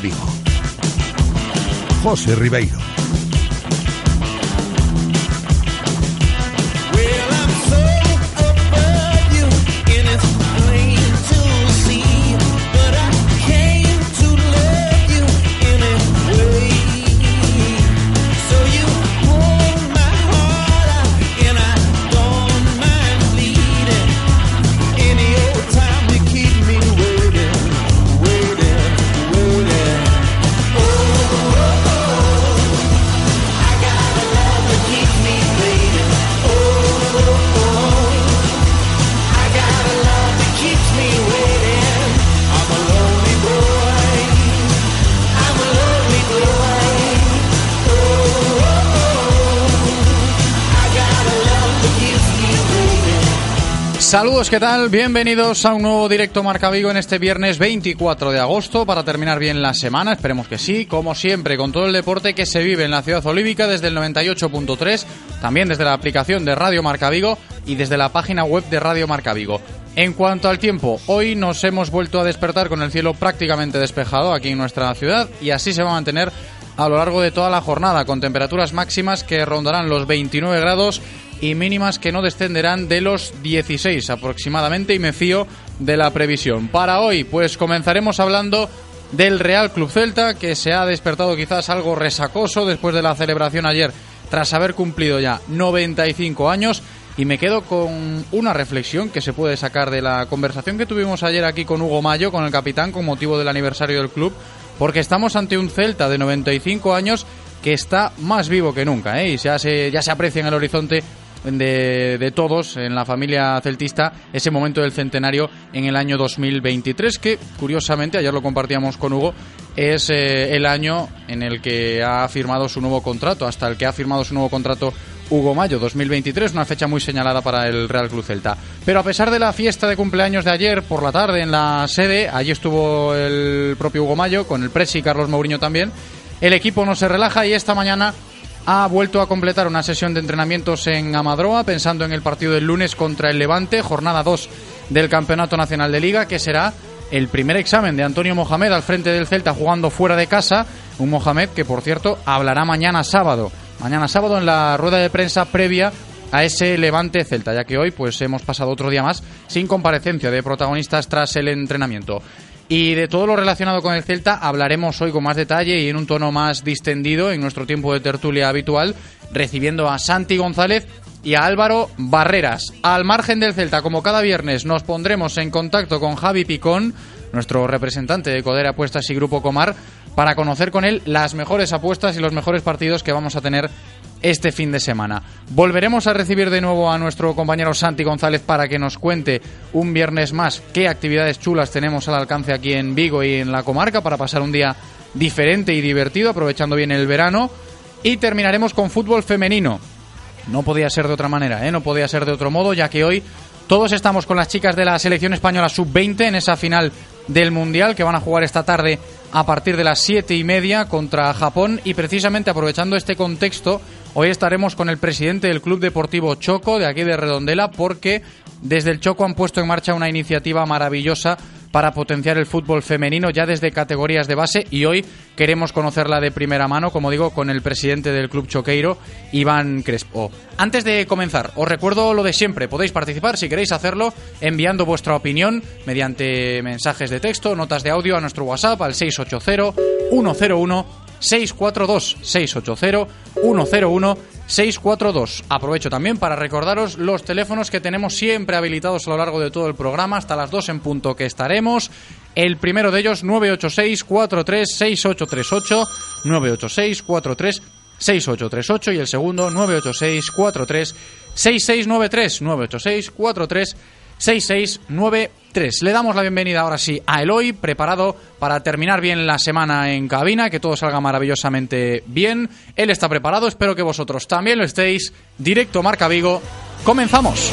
Vigo. José Ribeiro. ¿Qué tal? Bienvenidos a un nuevo directo Marca Vigo en este viernes 24 de agosto para terminar bien la semana, esperemos que sí, como siempre, con todo el deporte que se vive en la ciudad olívica desde el 98.3, también desde la aplicación de Radio Marca Vigo y desde la página web de Radio Marca Vigo. En cuanto al tiempo, hoy nos hemos vuelto a despertar con el cielo prácticamente despejado aquí en nuestra ciudad y así se va a mantener a lo largo de toda la jornada, con temperaturas máximas que rondarán los 29 grados y mínimas que no descenderán de los 16 aproximadamente y me fío de la previsión. Para hoy, pues comenzaremos hablando del Real Club Celta, que se ha despertado quizás algo resacoso después de la celebración ayer, tras haber cumplido ya 95 años. Y me quedo con una reflexión que se puede sacar de la conversación que tuvimos ayer aquí con Hugo Mayo, con el capitán, con motivo del aniversario del club, porque estamos ante un Celta de 95 años que está más vivo que nunca, ¿eh? y ya se, ya se aprecia en el horizonte de, todos en la familia celtista ese momento del centenario en el año 2023, que curiosamente, ayer lo compartíamos con Hugo, es eh, el año en el que ha firmado su nuevo contrato, hasta el que ha firmado su nuevo contrato Hugo Mayo 2023, una fecha muy señalada para el Real Club Celta. Pero a pesar de la fiesta de cumpleaños de ayer por la tarde en la sede, allí estuvo el propio Hugo Mayo con el presi Carlos Mourinho también. El equipo no se relaja y esta mañana ha vuelto a completar una sesión de entrenamientos en Amadroa pensando en el partido del lunes contra el Levante, jornada 2 del Campeonato Nacional de Liga, que será el primer examen de Antonio Mohamed al frente del Celta jugando fuera de casa, un Mohamed que por cierto hablará mañana sábado, mañana sábado en la rueda de prensa previa a ese Levante Celta, ya que hoy pues hemos pasado otro día más sin comparecencia de protagonistas tras el entrenamiento. Y de todo lo relacionado con el Celta hablaremos hoy con más detalle y en un tono más distendido en nuestro tiempo de tertulia habitual, recibiendo a Santi González y a Álvaro Barreras. Al margen del Celta, como cada viernes, nos pondremos en contacto con Javi Picón, nuestro representante de Coder Apuestas y Grupo Comar, para conocer con él las mejores apuestas y los mejores partidos que vamos a tener este fin de semana. Volveremos a recibir de nuevo a nuestro compañero Santi González para que nos cuente un viernes más qué actividades chulas tenemos al alcance aquí en Vigo y en la comarca para pasar un día diferente y divertido, aprovechando bien el verano. Y terminaremos con fútbol femenino. No podía ser de otra manera, ¿eh? no podía ser de otro modo, ya que hoy todos estamos con las chicas de la selección española sub-20 en esa final del Mundial que van a jugar esta tarde a partir de las siete y media contra Japón y precisamente aprovechando este contexto Hoy estaremos con el presidente del Club Deportivo Choco de aquí de Redondela porque desde el Choco han puesto en marcha una iniciativa maravillosa para potenciar el fútbol femenino ya desde categorías de base y hoy queremos conocerla de primera mano, como digo, con el presidente del Club Choqueiro, Iván Crespo. Antes de comenzar, os recuerdo lo de siempre, podéis participar si queréis hacerlo enviando vuestra opinión mediante mensajes de texto, notas de audio a nuestro WhatsApp al 680 101 642 680 101 642. Aprovecho también para recordaros los teléfonos que tenemos siempre habilitados a lo largo de todo el programa, hasta las 2 en punto que estaremos. El primero de ellos, 986 43 6838 986 43 6838 y el segundo 986 43 6693 986 43 6693. Le damos la bienvenida ahora sí a Eloy, preparado para terminar bien la semana en cabina, que todo salga maravillosamente bien. Él está preparado, espero que vosotros también lo estéis. Directo Marca Vigo, comenzamos.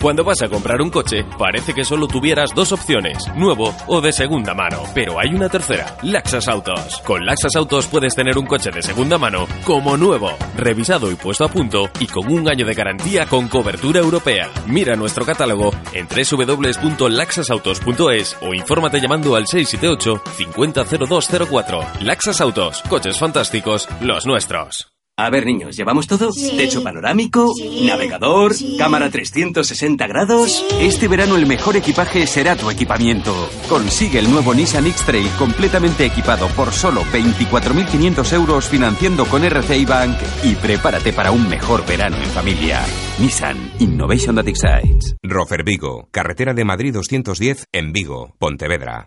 cuando vas a comprar un coche, parece que solo tuvieras dos opciones, nuevo o de segunda mano, pero hay una tercera, Laxas Autos. Con Laxas Autos puedes tener un coche de segunda mano como nuevo, revisado y puesto a punto y con un año de garantía con cobertura europea. Mira nuestro catálogo en www.laxasautos.es o infórmate llamando al 678 500204. Laxas Autos, coches fantásticos, los nuestros. A ver, niños, ¿llevamos todo? Techo panorámico, navegador, cámara 360 grados. Este verano el mejor equipaje será tu equipamiento. Consigue el nuevo Nissan X-Trail completamente equipado por solo 24.500 euros financiando con RCI Bank y prepárate para un mejor verano en familia. Nissan Innovation that excites. Rofer Vigo, carretera de Madrid 210 en Vigo, Pontevedra.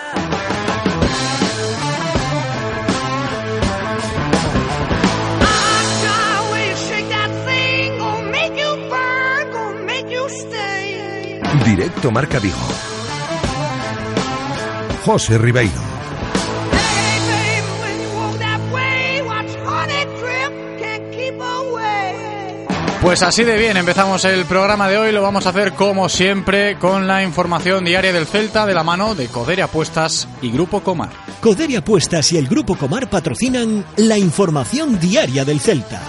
Directo Marca Vigo. José Ribeiro. Pues así de bien, empezamos el programa de hoy, lo vamos a hacer como siempre con la información diaria del Celta de la mano de Coderia Apuestas y Grupo Comar. Coderia Apuestas y el Grupo Comar patrocinan la información diaria del Celta.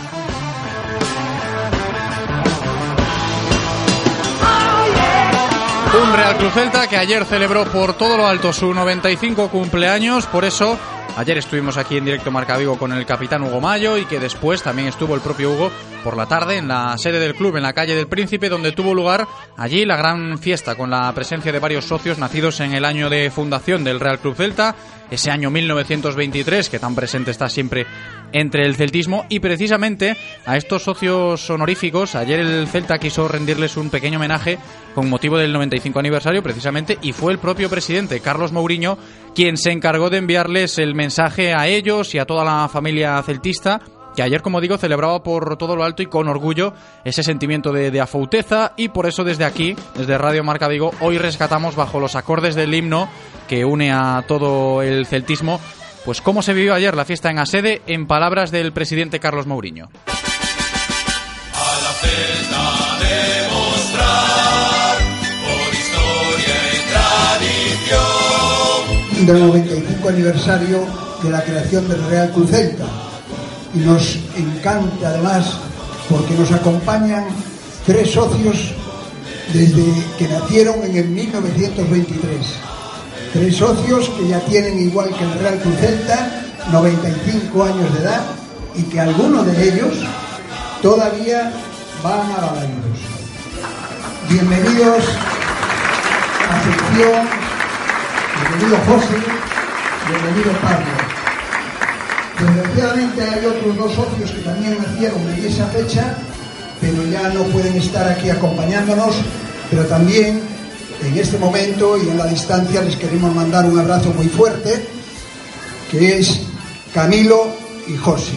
Un Real Cruz Celta que ayer celebró por todo lo alto su 95 cumpleaños, por eso ayer estuvimos aquí en directo Marca Vigo con el capitán Hugo Mayo y que después también estuvo el propio Hugo por la tarde en la sede del club en la calle del Príncipe donde tuvo lugar allí la gran fiesta con la presencia de varios socios nacidos en el año de fundación del Real Club Celta, ese año 1923 que tan presente está siempre entre el celtismo y precisamente a estos socios honoríficos ayer el Celta quiso rendirles un pequeño homenaje con motivo del 95 aniversario precisamente y fue el propio presidente Carlos Mourinho quien se encargó de enviarles el mensaje a ellos y a toda la familia celtista que ayer, como digo, celebraba por todo lo alto y con orgullo ese sentimiento de, de, afauteza y por eso desde aquí, desde Radio Marca Vigo, hoy rescatamos bajo los acordes del himno que une a todo el celtismo, pues cómo se vivió ayer la fiesta en Asede en palabras del presidente Carlos Mourinho. A la Celta demostrar por historia y tradición del 95 aniversario de la creación del Real Cruz Celta y nos encanta además porque nos acompañan tres socios desde que nacieron en el 1923. Tres socios que ya tienen igual que el Real Cruz Celta 95 años de edad y que algunos de ellos todavía van a Balaidos. Bienvenidos a sección, bienvenido José, bienvenido Pablo. Desgraciadamente hay otros dos socios que también nacieron en esa fecha, pero ya no pueden estar aquí acompañándonos, pero también en este momento y en la distancia les queremos mandar un abrazo muy fuerte, que es Camilo y José.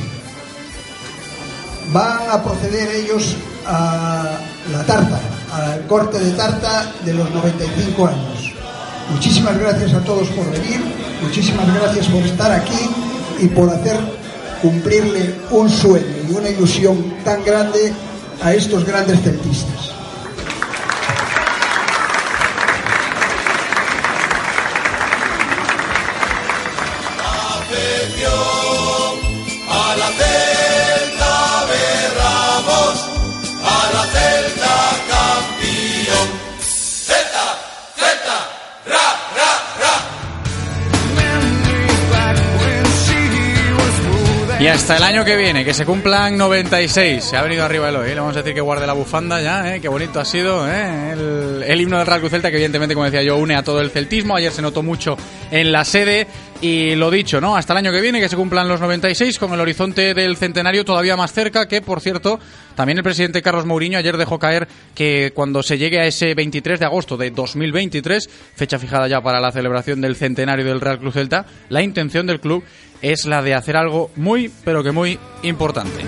Van a proceder ellos a la tarta, al corte de tarta de los 95 años. Muchísimas gracias a todos por venir, muchísimas gracias por estar aquí y por hacer cumplirle un sueño y una ilusión tan grande a estos grandes celtistas. Hasta el año que viene, que se cumplan 96. Se ha venido arriba el hoy. Le vamos a decir que guarde la bufanda ya, ¿eh? Qué bonito ha sido, ¿eh? El, el himno del Real Cruz Celta, que evidentemente, como decía yo, une a todo el celtismo. Ayer se notó mucho en la sede. Y lo dicho, ¿no? Hasta el año que viene, que se cumplan los 96, con el horizonte del centenario todavía más cerca, que por cierto, también el presidente Carlos Mourinho ayer dejó caer que cuando se llegue a ese 23 de agosto de 2023, fecha fijada ya para la celebración del centenario del Real Cruz Celta, la intención del club es la de hacer algo muy, pero que muy importante.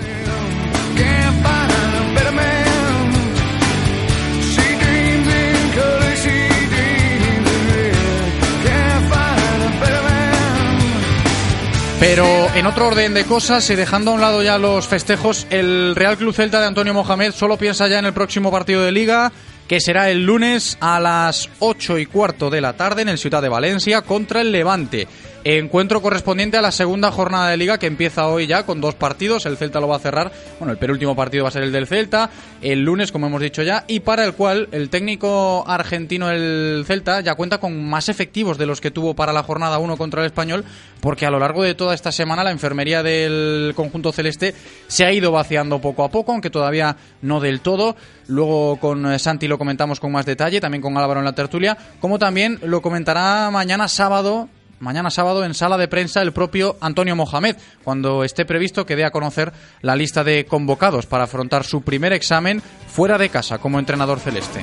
Pero en otro orden de cosas y dejando a un lado ya los festejos, el Real Club Celta de Antonio Mohamed solo piensa ya en el próximo partido de liga, que será el lunes a las 8 y cuarto de la tarde en el Ciudad de Valencia contra el Levante. Encuentro correspondiente a la segunda jornada de liga que empieza hoy ya con dos partidos. El Celta lo va a cerrar. Bueno, el penúltimo partido va a ser el del Celta, el lunes, como hemos dicho ya, y para el cual el técnico argentino del Celta ya cuenta con más efectivos de los que tuvo para la jornada 1 contra el Español, porque a lo largo de toda esta semana la enfermería del conjunto celeste se ha ido vaciando poco a poco, aunque todavía no del todo. Luego con eh, Santi lo comentamos con más detalle, también con Álvaro en la tertulia, como también lo comentará mañana sábado mañana sábado en sala de prensa el propio Antonio Mohamed, cuando esté previsto que dé a conocer la lista de convocados para afrontar su primer examen fuera de casa como entrenador celeste.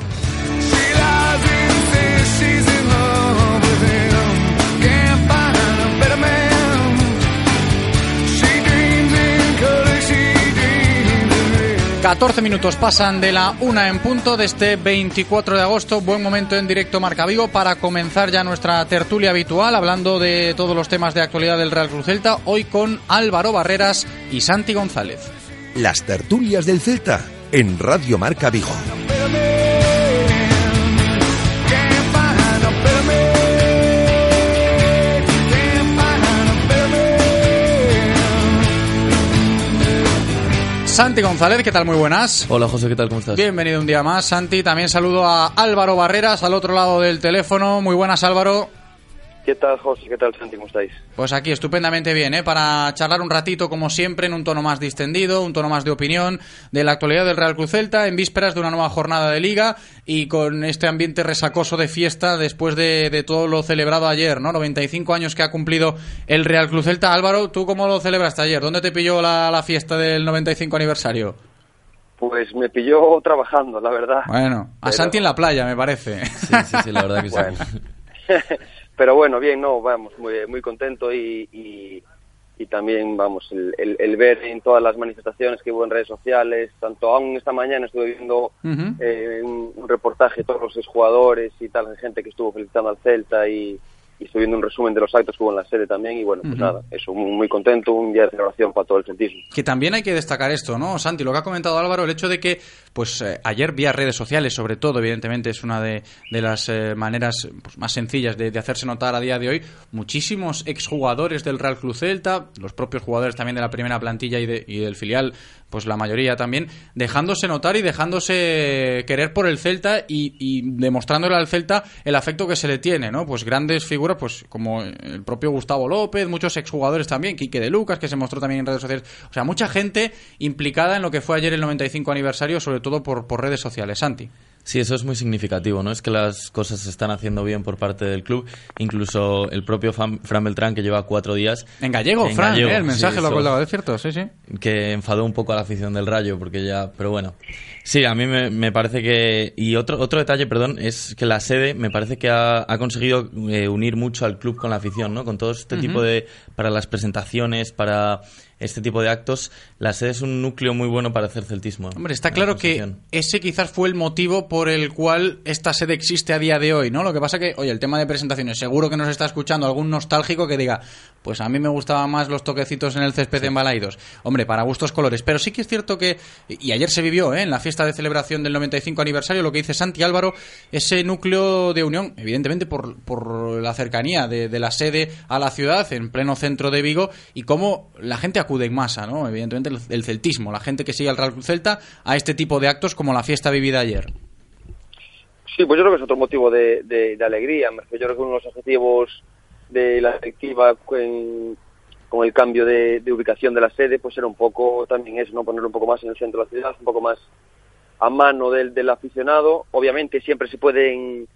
...14 minutos pasan de la una en punto de este 24 de agosto. Buen momento en directo Marca Vigo para comenzar ya nuestra tertulia habitual, hablando de todos los temas de actualidad del Real Cruz Celta, hoy con Álvaro Barreras y Santi González. Las tertulias del Celta en Radio Marca Vigo. Santi González, ¿qué tal? Muy buenas. Hola José, ¿qué tal? ¿Cómo estás? Bienvenido un día más, Santi. También saludo a Álvaro Barreras al otro lado del teléfono. Muy buenas, Álvaro. ¿Qué tal, José? ¿Qué tal, Santi? ¿Cómo estáis? Pues aquí estupendamente bien, ¿eh? Para charlar un ratito, como siempre, en un tono más distendido, un tono más de opinión de la actualidad del Real Cruz Celta, en vísperas de una nueva jornada de liga y con este ambiente resacoso de fiesta después de, de todo lo celebrado ayer, ¿no? 95 años que ha cumplido el Real Cruz Celta. Álvaro, ¿tú cómo lo celebraste ayer? ¿Dónde te pilló la, la fiesta del 95 aniversario? Pues me pilló trabajando, la verdad. Bueno, a Pero- Santi en la playa, me parece. Sí, sí, sí, la verdad que sí. Pero bueno, bien, no, vamos, muy, muy contento y, y, y también, vamos, el, el- el ver en todas las manifestaciones que hubo en redes sociales, tanto aún esta mañana estuve viendo eh, un, un reportaje de todos los exjugadores y tal, de gente que estuvo felicitando al Celta y, y estoy viendo un resumen de los actos que hubo en la sede también y bueno, pues nada, eso, muy, contento, un día de celebración para todo el celtismo. Que también hay que destacar esto, ¿no, Santi? Lo que ha comentado Álvaro, el hecho de que, pues eh, ayer vía redes sociales, sobre todo, evidentemente es una de, de las eh, maneras pues, más sencillas de, de hacerse notar a día de hoy, muchísimos exjugadores del Real Club Celta, los propios jugadores también de la primera plantilla y, de- y del filial, pues la mayoría también, dejándose notar y dejándose querer por el Celta y, y demostrándole al Celta el afecto que se le tiene, ¿no? Pues grandes figuras, pues como el propio Gustavo López, muchos exjugadores también, Quique de Lucas, que se mostró también en redes sociales. O sea, mucha gente implicada en lo que fue ayer el 95 aniversario, sobre todo por, por redes sociales. Santi. Sí, eso es muy significativo, ¿no? Es que las cosas se están haciendo bien por parte del club. Incluso el propio Fran, Fran Beltrán, que lleva cuatro días... En gallego, En Fran, gallego, ¿eh? el mensaje sí, lo ha colgado, es cierto, sí, sí. que enfadó un poco a la afición del Rayo, porque ya, pero bueno. Sí, a mí me, me parece que... Y otro, otro detalle, perdón, es que la sede me parece que ha, ha conseguido eh, unir mucho al club con la afición, ¿no? Con todo este tipo de... para las presentaciones, para este tipo de actos, la sede es un núcleo muy bueno para hacer celtismo. Hombre, está La claro que ese quizás fue el motivo por el cual esta sede existe a día de hoy, ¿no? Lo que pasa que, oye, el tema de presentaciones, seguro que nos está escuchando algún nostálgico que diga, pues a mí me gustaban más los toquecitos en el césped en Balaidos. Hombre, para gustos colores. Pero sí que es cierto que, y ayer se vivió, ¿eh? En la fiesta de celebración del 95 aniversario, lo que dice Santi Álvaro, ese núcleo de unión, evidentemente por, por la cercanía de, la sede a la ciudad, en pleno centro de Vigo, y cómo la gente acude en masa, ¿no? Evidentemente el, el celtismo, la gente que sigue al Real Club Celta a este tipo de actos como la fiesta vivida ayer. Sí, pues yo creo que es otro motivo de, de- de alegría. Yo creo que uno de los objetivos de la directiva con el cambio de, de ubicación de la sede, pues era un poco también eso, ¿no? Ponerlo un poco más en el centro de la ciudad, un poco más a mano del, del aficionado. Obviamente siempre se pueden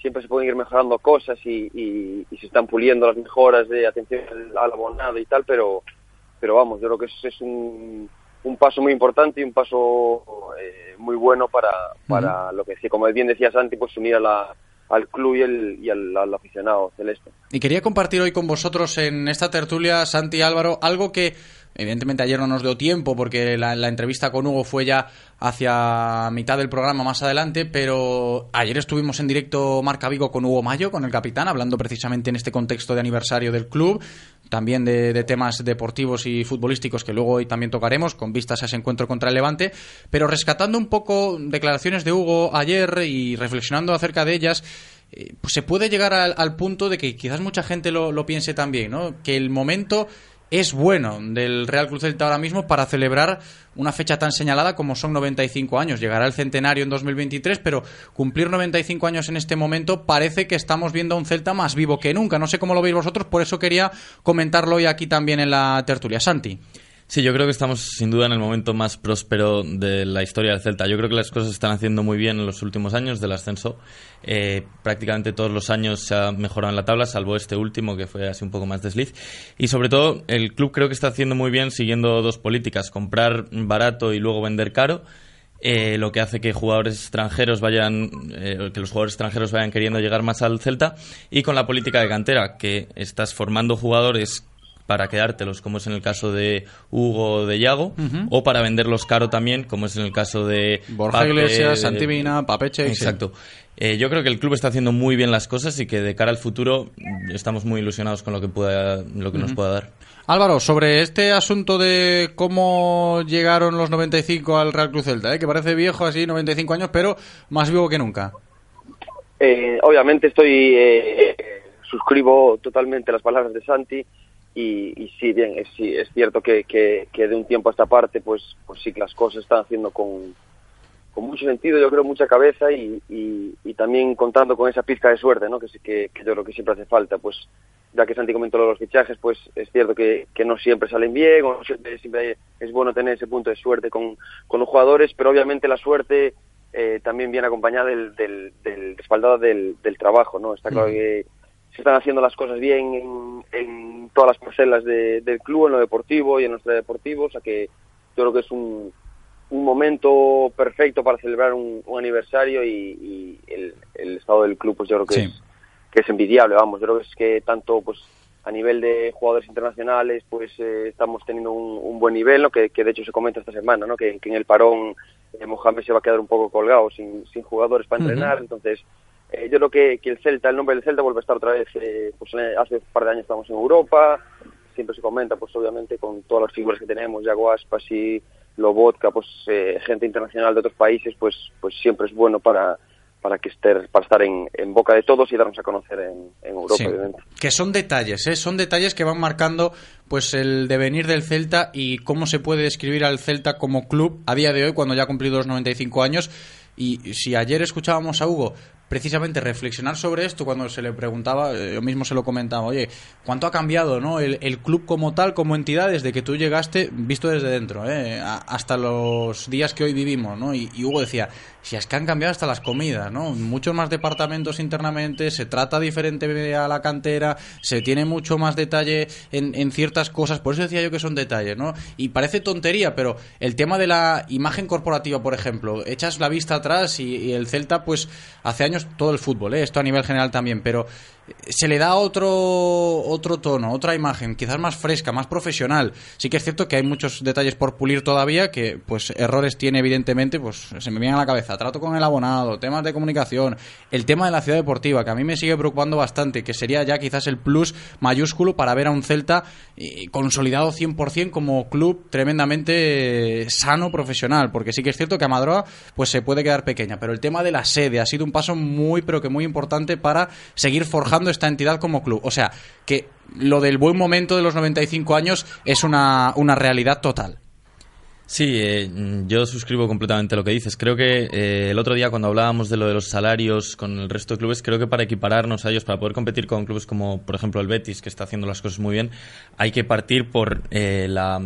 siempre se pueden ir mejorando cosas y, y- y se están puliendo las mejoras de atención al, abonado y tal, pero pero vamos, yo creo que es, es un, un paso muy importante y un paso eh, muy bueno para, para lo que como bien decía Santi, pues unir a la, al club y, el, y al, al aficionado celeste. Y quería compartir hoy con vosotros en esta tertulia, Santi y Álvaro, algo que evidentemente ayer no nos dio tiempo porque la, la entrevista con Hugo fue ya hacia mitad del programa más adelante, pero ayer estuvimos en directo Marca Vigo con Hugo Mayo, con el capitán, hablando precisamente en este contexto de aniversario del club, también de, temas deportivos y futbolísticos que luego hoy también tocaremos con vistas a ese encuentro contra el Levante, pero rescatando un poco declaraciones de Hugo ayer y reflexionando acerca de ellas, eh, pues se puede llegar al, al punto de que quizás mucha gente lo, lo piense también, ¿no? Que el momento es bueno del Real Cruz Celta ahora mismo para celebrar una fecha tan señalada como son 95 años. Llegará el centenario en 2023, pero cumplir 95 años en este momento parece que estamos viendo a un Celta más vivo que nunca. No sé cómo lo veis vosotros, por eso quería comentarlo hoy aquí también en la tertulia. Santi. Sí, yo creo que estamos sin duda en el momento más próspero de la historia del Celta. Yo creo que las cosas se están haciendo muy bien en los últimos años del ascenso. Eh, prácticamente todos los años se ha mejorado en la tabla, salvo este último que fue así un poco más desliz. Y sobre todo, el club creo que está haciendo muy bien siguiendo dos políticas: comprar barato y luego vender caro. eh, lo que hace que jugadores extranjeros vayan, eh, que los jugadores extranjeros vayan queriendo llegar más al Celta y con la política de cantera, que estás formando jugadores para quedártelos, como es en el caso de Hugo o de Yago, o para venderlos caro también, como es en el caso de Borja Pape, Iglesias, de- Santi Mina, Pape Cheik, sí. Exacto. Eh, yo creo que el club está haciendo muy bien las cosas y que de cara al futuro estamos muy ilusionados con lo que pueda, lo que nos pueda dar. Álvaro, sobre este asunto de cómo llegaron los 95 al Real Cruz Celta, ¿eh? que parece viejo así, 95 años, pero más vivo que nunca. Eh, obviamente estoy eh, suscribo totalmente las palabras de Santi y, y sí bien es, sí, es cierto que, que, que de un tiempo a esta parte pues pues sí que las cosas están haciendo con, con mucho sentido yo creo mucha cabeza y, y, y también contando con esa pizca de suerte no que, que, que yo creo que siempre hace falta pues ya que Santi comentó los fichajes pues es cierto que, que no siempre salen bien o siempre, siempre hay- es bueno tener ese punto de suerte con, con los jugadores pero obviamente la suerte eh, también viene acompañada del, del, del respaldado del, del trabajo, ¿no? Está claro que se están haciendo las cosas bien en, en todas las parcelas de- del club, en lo deportivo y en nuestro deportivo, o sea que yo creo que es un, un momento perfecto para celebrar un, un aniversario y, y el, el estado del club, pues yo creo que, Sí. es, que es envidiable, vamos, yo creo que es que tanto pues a nivel de jugadores internacionales, pues eh, estamos teniendo un, un buen nivel, ¿no? que, que de hecho se comenta esta semana, ¿no? que, que en el parón eh, Mohamed se va a quedar un poco colgado, sin, sin jugadores para entrenar, entonces eh, yo creo que, que el Celta, el nombre del Celta vuelve a estar otra vez, eh, pues hace un par de años estamos en Europa, siempre se comenta, pues obviamente con todas las figuras que tenemos, Yago Aspas y Lobotka, pues eh, gente internacional de otros países, pues pues siempre es bueno para para que estar para estar en, en boca de todos y darnos a conocer en, en Europa, Sí. obviamente. Que son detalles, ¿eh? son detalles que van marcando pues el devenir del Celta y cómo se puede describir al Celta como club a día de hoy cuando ya ha cumplido los 95 años. Y si ayer escuchábamos a Hugo precisamente reflexionar sobre esto cuando se le preguntaba, eh, yo mismo se lo comentaba, oye, ¿cuánto ha cambiado ¿no? el, el club como tal, como entidad, desde que tú llegaste, visto desde dentro, ¿eh? Hasta los días que hoy vivimos? ¿no? Y, y Hugo decía, si es que han cambiado hasta las comidas, ¿no? Muchos más departamentos internamente, se trata diferente a la cantera, se tiene mucho más detalle en, en ciertas cosas, por eso decía yo que son detalles, ¿no? Y parece tontería, pero el tema de la imagen corporativa, por ejemplo, echas la vista atrás y, y el Celta, pues hace años todo el fútbol, ¿eh? esto a nivel general también, pero se le da otro otro tono, otra imagen, quizás más fresca, más profesional. Sí que es cierto que hay muchos detalles por pulir todavía, que pues errores tiene evidentemente, pues se me viene a la cabeza. Trato con el abonado, temas de comunicación, el tema de la ciudad deportiva, que a mí me sigue preocupando bastante, que sería ya quizás el plus mayúsculo para ver a un Celta eh, consolidado 100% como club tremendamente sano, profesional, porque sí que es cierto que Amadroa pues se puede quedar pequeña, pero el tema de la sede ha sido un paso muy, pero que muy importante para seguir forjando esta entidad como club. O sea, que lo del buen momento de los 95 años es una, una realidad total. Sí, eh, yo suscribo completamente lo que dices. Creo que eh, el otro día cuando hablábamos de lo de los salarios con el resto de clubes, creo que para equipararnos a ellos, para poder competir con clubes como por ejemplo el Betis, que está haciendo las cosas muy bien, hay que partir por eh, la,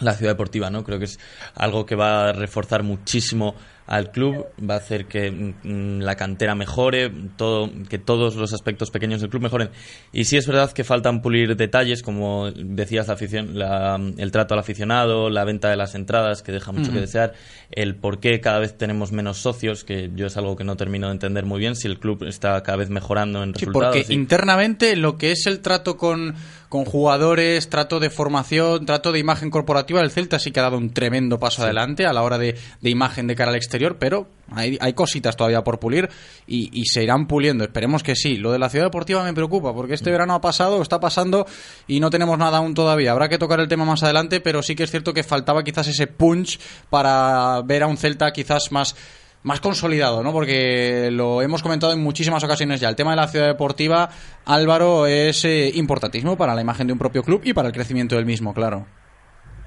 la ciudad deportiva, ¿no? Creo que es algo que va a reforzar muchísimo al club, va a hacer que mm, la cantera mejore, todo, que todos los aspectos pequeños del club mejoren. Y sí es verdad que faltan pulir detalles, como decías, la afición, la- el trato al aficionado, la venta de las entradas, que deja mucho que desear, el por qué cada vez tenemos menos socios, que yo es algo que no termino de entender muy bien, si el club está cada vez mejorando en Sí, resultados. porque y- internamente lo que es el trato con, con jugadores, trato de formación, trato de imagen corporativa, el Celta sí que ha dado un tremendo paso adelante a la hora de, de imagen de cara al exterior, pero hay, hay cositas todavía por pulir y, y se irán puliendo. Esperemos que sí. Lo de la ciudad deportiva me preocupa porque este verano ha pasado, está pasando y no tenemos nada aún todavía. Habrá que tocar el tema más adelante, pero sí que es cierto que faltaba quizás ese punch para ver a un Celta quizás más más consolidado, ¿no? Porque lo hemos comentado en muchísimas ocasiones ya. El tema de la ciudad deportiva, Álvaro, es eh, importantísimo para la imagen de un propio club y para el crecimiento del mismo, claro.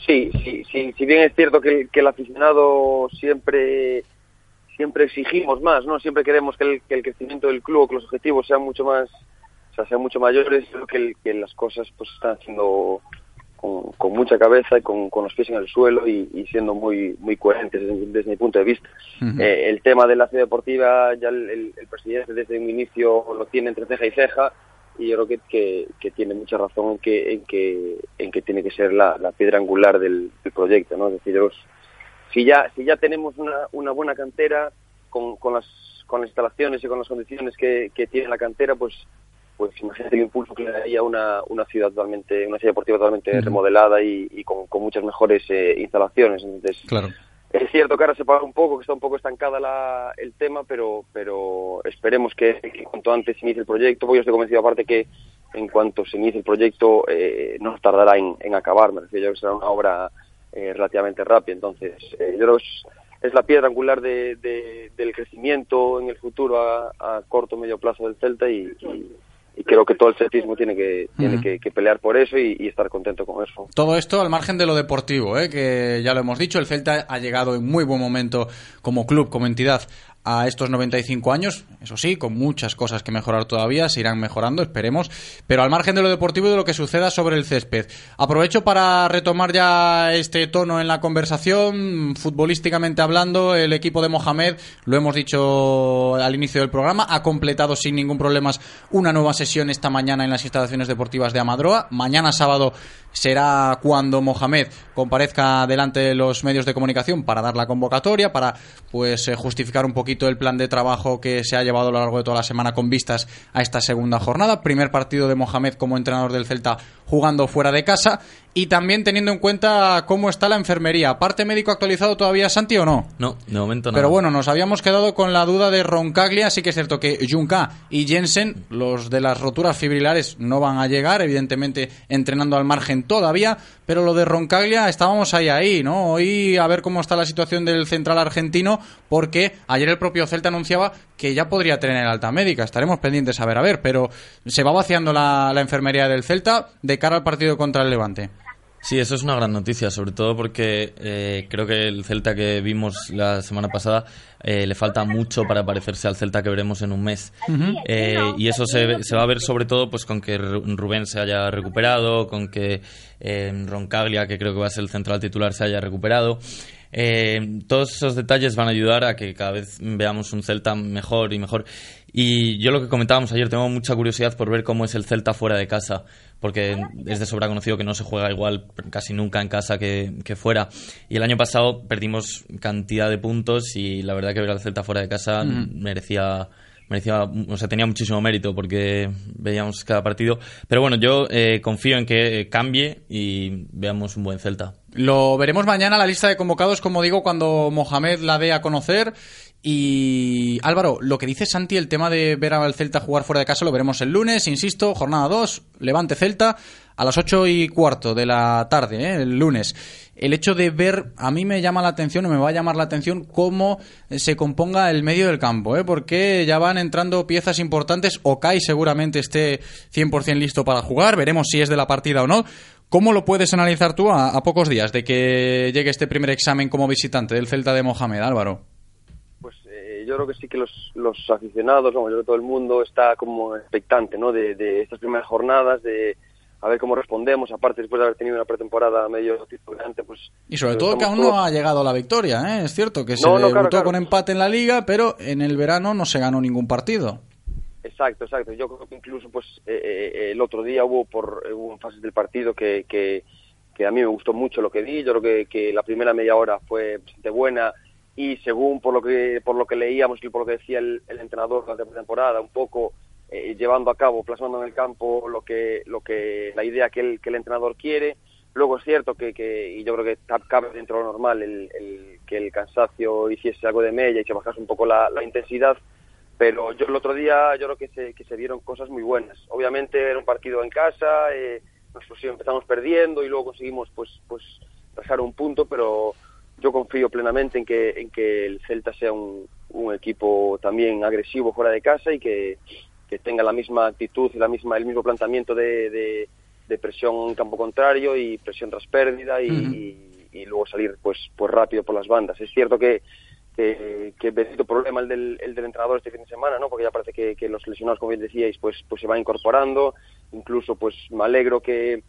Sí, sí, sí, si bien es cierto que, el- que el aficionado siempre siempre exigimos más, ¿no? Siempre queremos que el, que el crecimiento del club, que los objetivos sean mucho más, o sea, sean mucho mayores, creo que, el- que las cosas pues están haciendo con, con mucha cabeza y con, con los pies en el suelo y, y siendo muy muy coherentes desde, desde mi punto de vista. Eh, el tema de la ciudad deportiva, ya el, el- el presidente desde un inicio lo tiene entre ceja y ceja y yo creo que, que, que tiene mucha razón en que, en que, en que tiene que ser la, la piedra angular del, del proyecto, ¿no? Es decir, si ya, si ya tenemos una, una buena cantera con, con, las, con las instalaciones y con las condiciones que, que tiene la cantera, pues pues imagínate el impulso que le daría una, una ciudad totalmente, una ciudad deportiva totalmente remodelada y, y con, con muchas mejores eh, instalaciones. Entonces, Claro. Es cierto que ahora se paga un poco, que está un poco estancada la, el tema, pero, pero esperemos que, que cuanto antes se inicie el proyecto. Pues yo estoy convencido aparte que en cuanto se inicie el proyecto eh, no tardará en, acabar. Me refiero yo que será una obra eh, relativamente rápida. Entonces, eh, yo creo que es, la piedra angular de, de- del crecimiento en el futuro a, a corto o medio plazo del Celta y- y creo que todo el celtismo tiene que, tiene que pelear por eso y, y estar contento con eso. Todo esto al margen de lo deportivo, ¿eh? que ya lo hemos dicho, el Celta ha llegado en muy buen momento como club, como entidad a estos 95 años, eso sí, con muchas cosas que mejorar todavía, se irán mejorando, esperemos, pero al margen de lo deportivo y de lo que suceda sobre el césped. Aprovecho para retomar ya este tono en la conversación, futbolísticamente hablando, el equipo de Mohamed, lo hemos dicho al inicio del programa, ha completado sin ningún problema una nueva sesión esta mañana en las instalaciones deportivas de Amadroa. Mañana sábado será cuando Mohamed comparezca delante de los medios de comunicación para dar la convocatoria, para pues eh, justificar un poquito el plan de trabajo que se ha llevado a lo largo de toda la semana con vistas a esta segunda jornada. Primer partido de Mohamed como entrenador del Celta jugando fuera de casa y también teniendo en cuenta cómo está la enfermería. ¿Parte médico actualizado todavía, Santi, o no? No, de momento no. Pero bueno, nos habíamos quedado con la duda de Roncaglia, sí que es cierto que Junca y Jensen, los de las roturas fibrilares, no van a llegar, evidentemente entrenando al margen todavía, pero lo de Roncaglia estábamos ahí ahí, ¿no? Hoy a ver cómo está la situación del central argentino, porque ayer el propio Celta anunciaba que ya podría tener alta médica, estaremos pendientes a ver, a ver, pero se va vaciando la, la enfermería del Celta de cara al partido contra el Levante. Sí, eso es una gran noticia, sobre todo porque eh, creo que el Celta que vimos la semana pasada eh, le falta mucho para parecerse al Celta que veremos en un mes. Eh, y eso se, se va a ver sobre todo pues con que Ru- Rubén se haya recuperado, con que eh, Roncaglia, que creo que va a ser el central titular, se haya recuperado. Eh, todos esos detalles van a ayudar a que cada vez veamos un Celta mejor y mejor. Y yo lo que comentábamos ayer, tengo mucha curiosidad por ver cómo es el Celta fuera de casa, porque es de sobra conocido que no se juega igual casi nunca en casa que, que fuera. Y el año pasado perdimos cantidad de puntos y la verdad que ver al Celta fuera de casa Ujú. merecía merecía, o sea, tenía muchísimo mérito porque veíamos cada partido. Pero bueno, yo eh, confío en que cambie y veamos un buen Celta. Lo veremos mañana la lista de convocados, como digo, cuando Mohamed la dé a conocer. Y Álvaro, lo que dice Santi, el tema de ver al Celta jugar fuera de casa, lo veremos el lunes, insisto, jornada 2, Levante Celta, a las 8 y cuarto de la tarde, ¿eh? el lunes. El hecho de ver, a mí me llama la atención, o me va a llamar la atención, cómo se componga el medio del campo, ¿eh? porque ya van entrando piezas importantes, Okai seguramente esté 100% listo para jugar, veremos si es de la partida o no. ¿Cómo lo puedes analizar tú a, a pocos días de que llegue este primer examen como visitante del Celta de Mohamed, Álvaro? Yo creo que sí que los, los aficionados, vamos, yo creo que todo el mundo está como expectante, ¿no? De, de estas primeras jornadas, de a ver cómo respondemos, aparte después de haber tenido una pretemporada medio titulante, pues... Y sobre pues todo que aún no ha llegado la victoria, ¿eh? Es cierto que se No, no, debutó claro, claro. con empate en la liga, pero en el verano no se ganó ningún partido. Exacto, exacto. Yo creo que incluso pues eh, eh, el otro día hubo por hubo fases del partido que, que, que a mí me gustó mucho lo que vi. Yo creo que, que la primera media hora fue bastante buena y según por lo que por lo que leíamos y por lo que decía el, entrenador durante la temporada, un poco eh, llevando a cabo, plasmando en el campo lo que lo que la idea que el, que el entrenador quiere. Luego es cierto que, que y yo creo que cabe dentro de lo normal el, que el cansancio hiciese algo de mella y que bajase un poco la, la intensidad pero yo el otro día yo creo que se, que se vieron cosas muy buenas. Obviamente era un partido en casa, eh, nosotros empezamos perdiendo y luego conseguimos pues pues pasar un punto, pero yo confío plenamente en que en que el Celta sea un, un equipo también agresivo fuera de casa y que, que tenga la misma actitud y la misma el mismo planteamiento de, de, de presión en campo contrario y presión tras pérdida y, y luego salir pues pues rápido por las bandas. Es cierto que que, que bendito problema el del, el del entrenador este fin de semana, ¿no? Porque ya parece que, que los lesionados, como bien decíais, pues, pues se van incorporando. Incluso, pues me alegro que,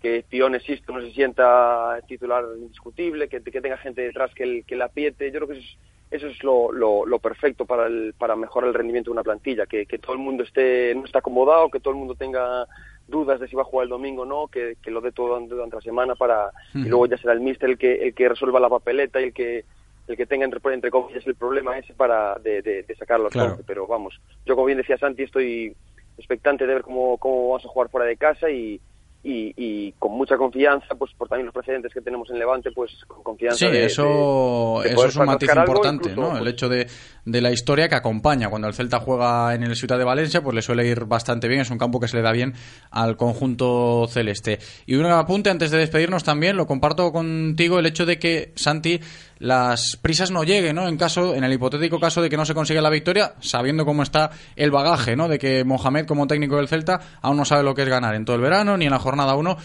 que Pione Sisto no se sienta titular indiscutible, que, que tenga gente detrás que, el- que la apriete. Yo creo que eso es, eso es lo, lo, lo perfecto para, el, para mejorar el rendimiento de una plantilla, que, que todo el mundo esté, no esté acomodado, que todo el mundo tenga dudas de si va a jugar el domingo o no, que, que lo dé todo durante, la semana para y Ujú. luego ya será el míster el que el que resuelva la papeleta y el que el que tenga entre, entre comillas el problema ese para de, de, de sacarlo Claro. pero vamos yo como bien decía Santi estoy expectante de ver cómo, cómo vamos a jugar fuera de casa y, y, y con mucha confianza pues por también los precedentes que tenemos en Levante pues con confianza Sí, de- eso, de- de eso es un matiz importante, incluso, ¿no? El pues, hecho de, de la historia que acompaña. Cuando el Celta juega en el Ciudad de Valencia, pues le suele ir bastante bien. Es un campo que se le da bien al conjunto celeste. Y un apunte antes de despedirnos también, lo comparto contigo, el hecho de que, Santi, las prisas no lleguen, ¿no? En caso, en el hipotético caso de que no se consiga la victoria, sabiendo cómo está el bagaje, ¿no? De que Mohamed, como técnico del Celta, aún no sabe lo que es ganar en todo el verano, ni en la jornada 1.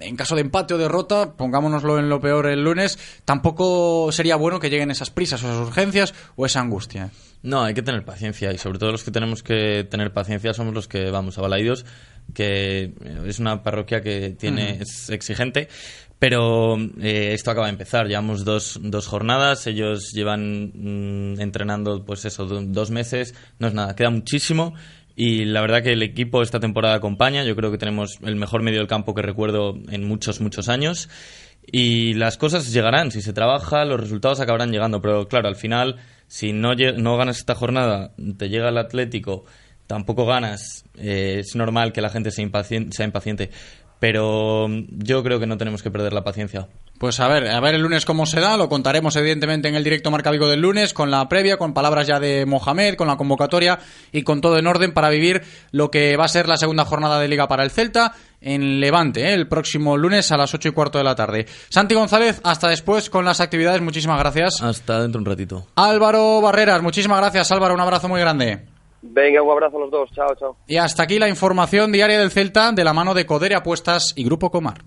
En caso de empate o derrota, pongámonoslo en lo peor el lunes, tampoco sería bueno que lleguen esas prisas o esas urgencias o esa angustia. No, hay que tener paciencia y sobre todo los que tenemos que tener paciencia somos los que vamos a Balaidos, que es una parroquia que tiene es exigente, pero eh, esto acaba de empezar. Llevamos dos, dos jornadas, ellos llevan mm, entrenando pues eso do- dos meses, no es nada, queda muchísimo. Y la verdad que el equipo esta temporada acompaña. Yo creo que tenemos el mejor medio del campo que recuerdo en muchos, muchos años. Y las cosas llegarán, si se trabaja, los resultados acabarán llegando. Pero claro, al final, si no, no ganas esta jornada, te llega el Atlético, tampoco ganas, eh, es normal que la gente sea impaciente, sea impaciente. Pero mm, yo creo que no tenemos que perder la paciencia. Pues a ver, a ver el lunes cómo se da, lo contaremos evidentemente en el directo Marca Vigo del lunes, con la previa, con palabras ya de Mohamed, con la convocatoria y con todo en orden para vivir lo que va a ser la segunda jornada de liga para el Celta en Levante, ¿eh? el próximo lunes a las ocho y cuarto de la tarde. Santi González, hasta después con las actividades, muchísimas gracias. Hasta dentro de un ratito. Álvaro Barreras, muchísimas gracias Álvaro, un abrazo muy grande. Venga un abrazo a los dos chao chao Y hasta aquí la información diaria del Celta de la mano de Codere Apuestas y Grupo Comar.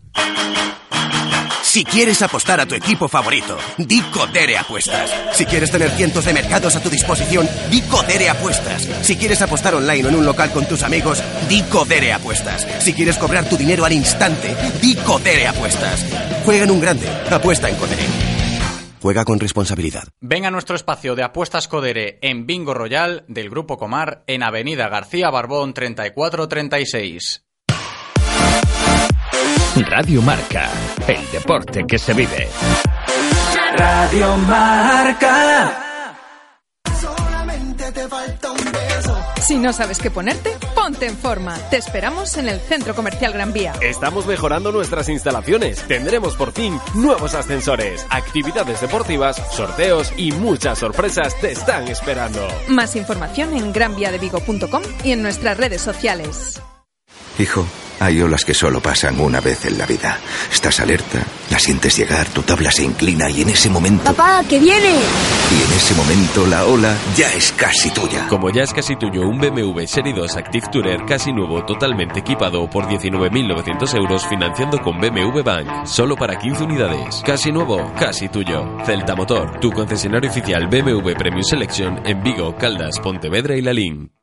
Si quieres apostar a tu equipo favorito, di Codere Apuestas. Si quieres tener cientos de mercados a tu disposición, di Codere Apuestas. Si quieres apostar online o en un local con tus amigos, di Codere Apuestas. Si quieres cobrar tu dinero al instante, di Codere Apuestas. Juega en un grande, apuesta en Codere. Juega con responsabilidad. Venga a nuestro espacio de apuestas Codere en Bingo Royal del Grupo Comar en Avenida García Barbón 3436. Radio Marca, el deporte que se vive. Radio Marca. Si no sabes qué ponerte, ponte en forma. Te esperamos en el Centro Comercial Gran Vía. Estamos mejorando nuestras instalaciones. Tendremos por fin nuevos ascensores, actividades deportivas, sorteos y muchas sorpresas te están esperando. Más información en granviadevigo.com y en nuestras redes sociales. Hijo, Hay olas que solo pasan una vez en la vida. Estás alerta, la sientes llegar, tu tabla se inclina y en ese momento... ¡Papá, que viene! Y en ese momento la ola ya es casi tuya. Como ya es casi tuyo un BMW Serie 2 Active Tourer casi nuevo, totalmente equipado por 19.900 euros financiando con BMW Bank. Solo para 15 unidades. Casi nuevo, casi tuyo. Celta Motor, tu concesionario oficial BMW Premium Selection en Vigo, Caldas, Pontevedra y Lalín.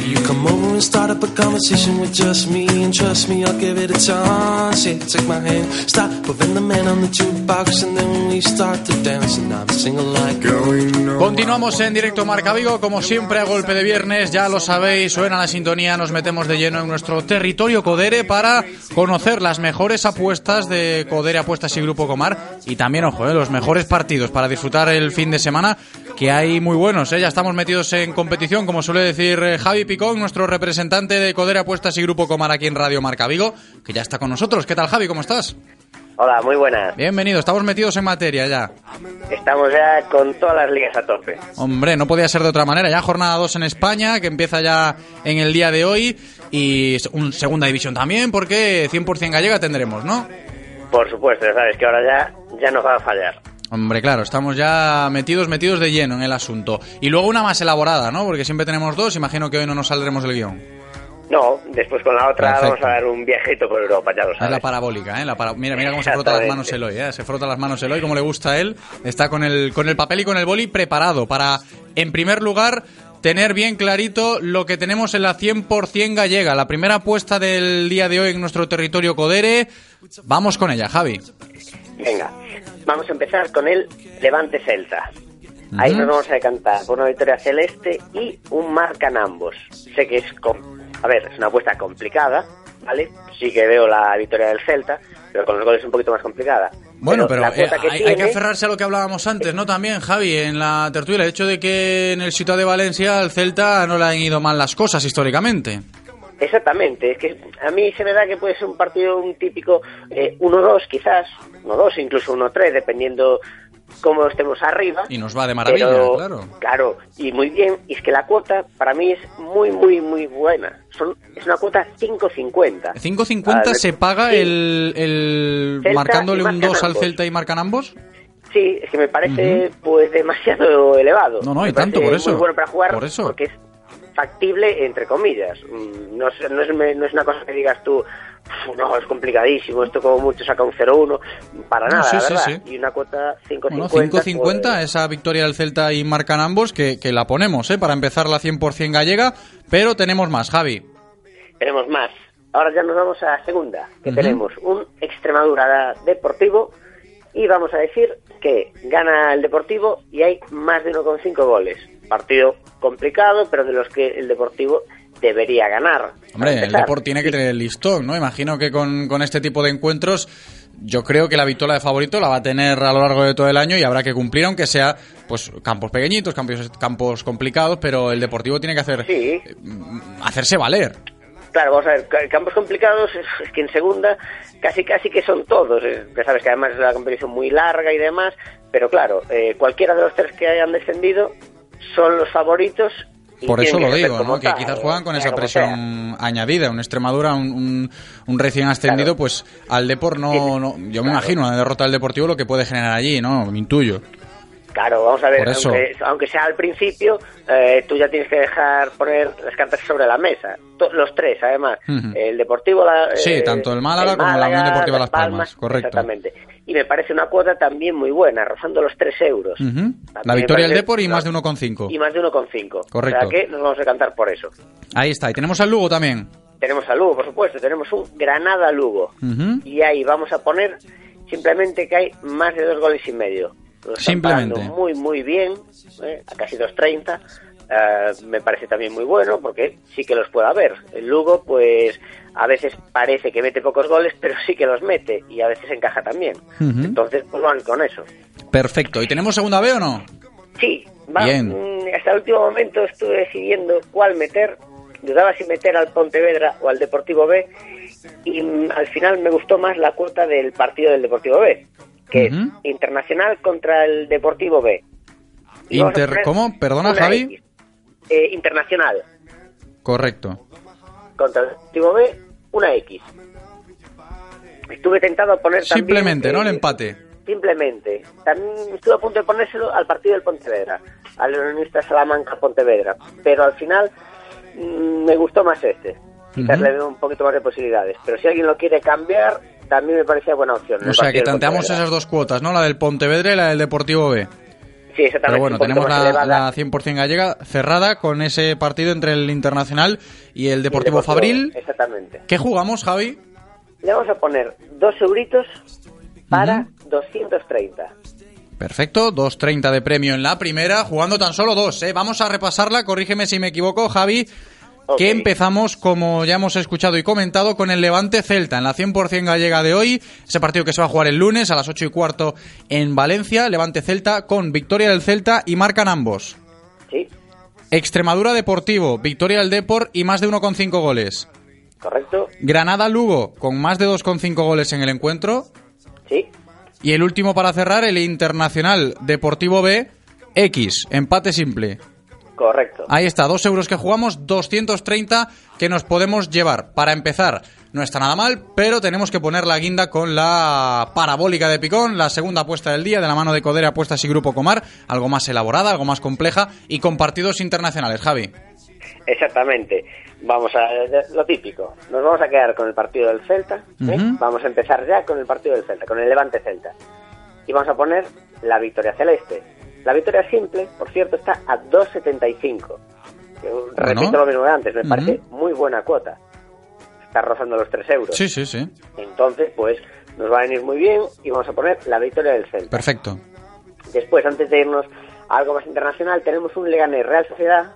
You come over and start up a conversation with just me, and trust me, I'll give it a chance. Take my hand, stop, the man on the jukebox, and then we start to dance, and I'm like. Continuamos en directo Marca Vigo, como siempre a golpe de viernes, ya lo sabéis, suena la sintonía, nos metemos de lleno en nuestro territorio Codere para conocer las mejores apuestas de Codere Apuestas y Grupo Comar y también, ojo, eh, los mejores partidos para disfrutar el fin de semana, que hay muy buenos, eh, ya estamos metidos en competición, como suele decir eh, Javi Picón, nuestro representante de Codere Apuestas y Grupo Comar aquí en Radio Marca Vigo, que ya está con nosotros. ¿Qué tal Javi? ¿Cómo estás? Hola, muy buenas. Bienvenido, estamos metidos en materia ya. Estamos ya con todas las ligas a tope. Hombre, no podía ser de otra manera. Ya jornada 2 en España, que empieza ya en el día de hoy. Y un segunda división también, porque 100% gallega tendremos, ¿no? Por supuesto, ya sabes que ahora ya, ya nos va a fallar. Hombre, claro, estamos ya metidos, metidos de lleno en el asunto. Y luego una más elaborada, ¿no? Porque siempre tenemos dos, imagino que hoy no nos saldremos del guion. No, después con la otra Perfecto. vamos a dar un viajito por Europa, ya lo Es sabes. la parabólica, ¿eh? La para- Mira, mira cómo se frota las manos Eloy, ¿eh? Se frota las manos Eloy, como le gusta a él. Está con el, con el papel y con el boli preparado para, en primer lugar, tener bien clarito lo que tenemos en la 100% gallega. La primera apuesta del día de hoy en nuestro territorio Codere. Vamos con ella, Javi. Venga, vamos a empezar con el Levante Celta. Ahí Ujú. nos vamos a decantar por una victoria celeste y un marcan ambos. Sé que es, a ver, es una apuesta complicada, ¿vale? Sí que veo la victoria del Celta, pero con los goles es un poquito más complicada. Bueno, pero, eh, que hay, hay que aferrarse a lo que hablábamos antes, ¿no? También, Javi, en la tertulia, el hecho de que en el Ciudad de Valencia al Celta no le han ido mal las cosas históricamente. Exactamente, es que a mí se me da que puede ser un partido un típico eh, 1-2 quizás, 1-2, incluso 1-3, dependiendo cómo estemos arriba. Y nos va de maravilla, Pero, claro. Claro, y muy bien, y es que la cuota para mí es muy, muy, muy buena. Son, es una cuota 5.50. 5.50 Ah, se paga sí. el, el marcándole un marcan 2 al. Celta y marcan ambos. Sí, es que me parece pues demasiado elevado. No, no, Me y tanto, por eso. Muy bueno para jugar Por eso. porque es factible, entre comillas. Mm, No, es- no, es, no es una cosa que digas tú, "Uf, no, es complicadísimo, esto como mucho saca un 0-1, para No, nada, sí, la sí, verdad. sí. Y una cuota 5.50. Bueno, 5.50, pues, esa victoria del Celta y marcan ambos, que, que la ponemos, ¿eh? Para empezar la 100% gallega, pero tenemos más, Javi. tenemos más. Ahora ya nos vamos a la segunda, que tenemos un Extremadura Deportivo y vamos a decir que gana el Deportivo y hay más de 1,5 goles. Partido complicado, pero de los que el Deportivo debería ganar. Hombre, el empezar. Deport tiene que tener el listón, ¿no? Imagino que con, con este tipo de encuentros, yo creo que la victoria de favorito la va a tener a lo largo de todo el año y habrá que cumplir, aunque sea pues campos pequeñitos, campos, campos complicados, pero el Deportivo tiene que hacer Sí, hacerse valer. claro, vamos a ver, ca- campos complicados es, es que en segunda casi casi que son todos. eh, Ya sabes que además es una competición muy larga y demás, pero claro, eh, cualquiera de los tres que hayan descendido son los favoritos. Por eso lo digo. Que quizás juegan con esa presión añadida. Un Extremadura, un, un, un recién ascendido, pues al Deport no, no... Yo me imagino una derrota del Deportivo lo que puede generar allí, ¿no? Me intuyo. Claro, vamos a ver, aunque, aunque sea al principio, eh, tú ya tienes que dejar poner las cartas sobre la mesa. Los tres, además. El Deportivo, la, Sí, eh, tanto el Málaga como la Unión Deportiva Las Palmas, correcto. Exactamente. Y me parece una cuota también muy buena, rozando los 3 euros. Ujú. La También victoria del Deport y más de 1,5. Y más de 1,5. Correcto. O sea que nos vamos a cantar por eso. Ahí está. Y tenemos al Lugo también. tenemos a Lugo, por supuesto, tenemos un Granada-Lugo. Ujú. Y ahí vamos a poner simplemente que hay más de dos goles y medio. Simplemente. muy, muy bien, ¿eh? a casi 2.30. Eh, me parece también muy bueno porque sí que los puede haber. El Lugo, pues a veces parece que mete pocos goles, pero sí que los mete y a veces encaja también. Entonces, pues van con eso. Perfecto. ¿Y tenemos segunda B o no? Sí, va, Bien. mm, hasta el último momento estuve decidiendo cuál meter. Dudaba si meter al Pontevedra o al Deportivo B. Y mm, al final me gustó más la cuota del partido del Deportivo B, que es Internacional contra el Deportivo B. Inter... ¿Cómo? Perdona, Javi. X. Eh, internacional Correcto. contra el Deportivo B, una X. Estuve tentado a poner también... Simplemente, ¿no? El eh, empate. Simplemente. También estuve a punto de ponérselo al partido del Pontevedra, al Leonista Salamanca Pontevedra, pero al final mm, me gustó más este. Quizás le veo un poquito más de posibilidades. Pero si alguien lo quiere cambiar, también me parecía buena opción. O sea que tanteamos esas dos cuotas, ¿no? La del Pontevedra y la del Deportivo B. Sí, exactamente. Pero bueno, tenemos la, la 100% gallega cerrada con ese partido entre el Internacional y el Deportivo, Deportivo, Fabril. Exactamente. ¿Qué jugamos, Javi? Le vamos a poner dos euritos para 230. Perfecto, 2.30 de premio en la primera, jugando tan solo dos, ¿eh? Vamos a repasarla, corrígeme si me equivoco, Javi. Que empezamos, como ya hemos escuchado y comentado, con el Levante Celta en la 100% gallega de hoy. Ese partido que se va a jugar el lunes a las 8 y cuarto en Valencia. Levante Celta con victoria del Celta y marcan ambos. Sí. Extremadura Deportivo, victoria del Depor y más de 1,5 goles. ¿Correcto? Granada Lugo con más de 2,5 goles en el encuentro. Sí. Y el último para cerrar, el Internacional Deportivo B, X, empate simple. Correcto. Ahí está, dos euros que jugamos, 230 que nos podemos llevar. Para empezar, no está nada mal, pero tenemos que poner la guinda con la parabólica de Picón, la segunda apuesta del día, de la mano de Codere Apuestas y Grupo Comar, algo más elaborada, algo más compleja y con partidos internacionales. Javi. Exactamente. Vamos a lo típico. Nos vamos a quedar con el partido del Celta. ¿eh? Vamos a empezar ya con el partido del Celta, con el Levante Celta. Y vamos a poner la victoria celeste. La victoria simple, por cierto, está a 2.75. Que, Repito lo mismo de antes, me parece muy buena cuota. Está rozando los 3 euros. Sí, sí, sí. Entonces, pues nos va a venir muy bien y vamos a poner la victoria del Celta. Perfecto. Después, antes de irnos a algo más internacional, tenemos un Leganés Real Sociedad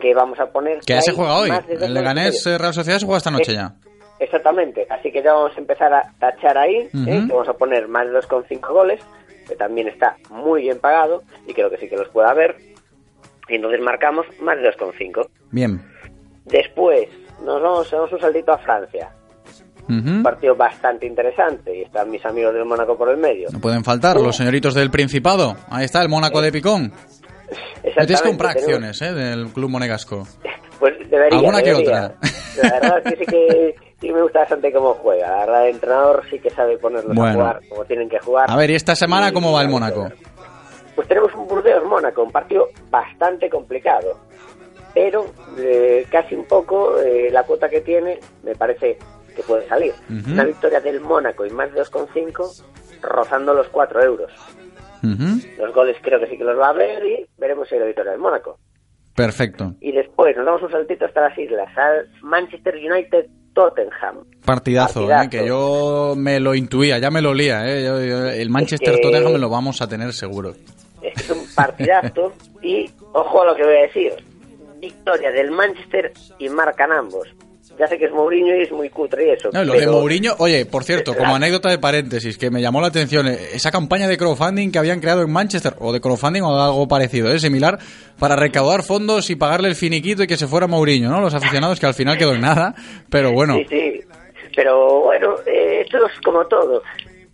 que vamos a poner... Que ya se juega hoy. El Leganés Real Sociedad se juega esta noche ya. Exactamente, así que ya vamos a empezar a tachar ahí. ¿eh? que vamos a poner más de 2,5 goles, que también está muy bien pagado y creo que sí que los pueda haber. Y entonces marcamos más de 2,5. Bien. Después nos vamos, damos un saltito a Francia. Un partido bastante interesante y están mis amigos del Mónaco por el medio. No pueden faltar los señoritos del Principado. Ahí está el Mónaco de Picón. Metéis que comprar acciones eh, del Club Monegasco. Pues debería. Alguna que otra. La verdad es que sí que sí me gusta bastante cómo juega. La verdad, el entrenador sí que sabe ponerlos Bueno. a jugar como tienen que jugar. A ver, ¿y esta semana cómo va el Mónaco? Pues tenemos un Burdeos-Mónaco, un partido bastante complicado. Pero eh, casi un poco eh, la cuota que tiene me parece que puede salir. Ujú. Una victoria del Mónaco y más de 2,5 rozando los 4 euros. Los goles creo que sí que los va a ver y veremos si hay la victoria del Mónaco. Perfecto. Y después nos damos un saltito hasta las islas, al Manchester United Tottenham. Partidazo, eh, que yo me lo intuía, ya me lo olía. Eh. Yo- yo- el Manchester que- Tottenham lo vamos a tener seguro. Es un partidazo y ojo a lo que voy a decir. Victoria del Manchester y marcan ambos. Ya sé que es Mourinho y es muy cutre y eso. No, lo de Mourinho, oye, por cierto, como anécdota de paréntesis, que me llamó la atención, eh, esa campaña de crowdfunding que habían creado en Manchester, o de crowdfunding o algo parecido, ¿eh? similar, para recaudar fondos y pagarle el finiquito y que se fuera Mourinho, ¿no? Los aficionados que al final quedó en nada, pero bueno. Sí, sí. Pero bueno, eh, esto es como todo.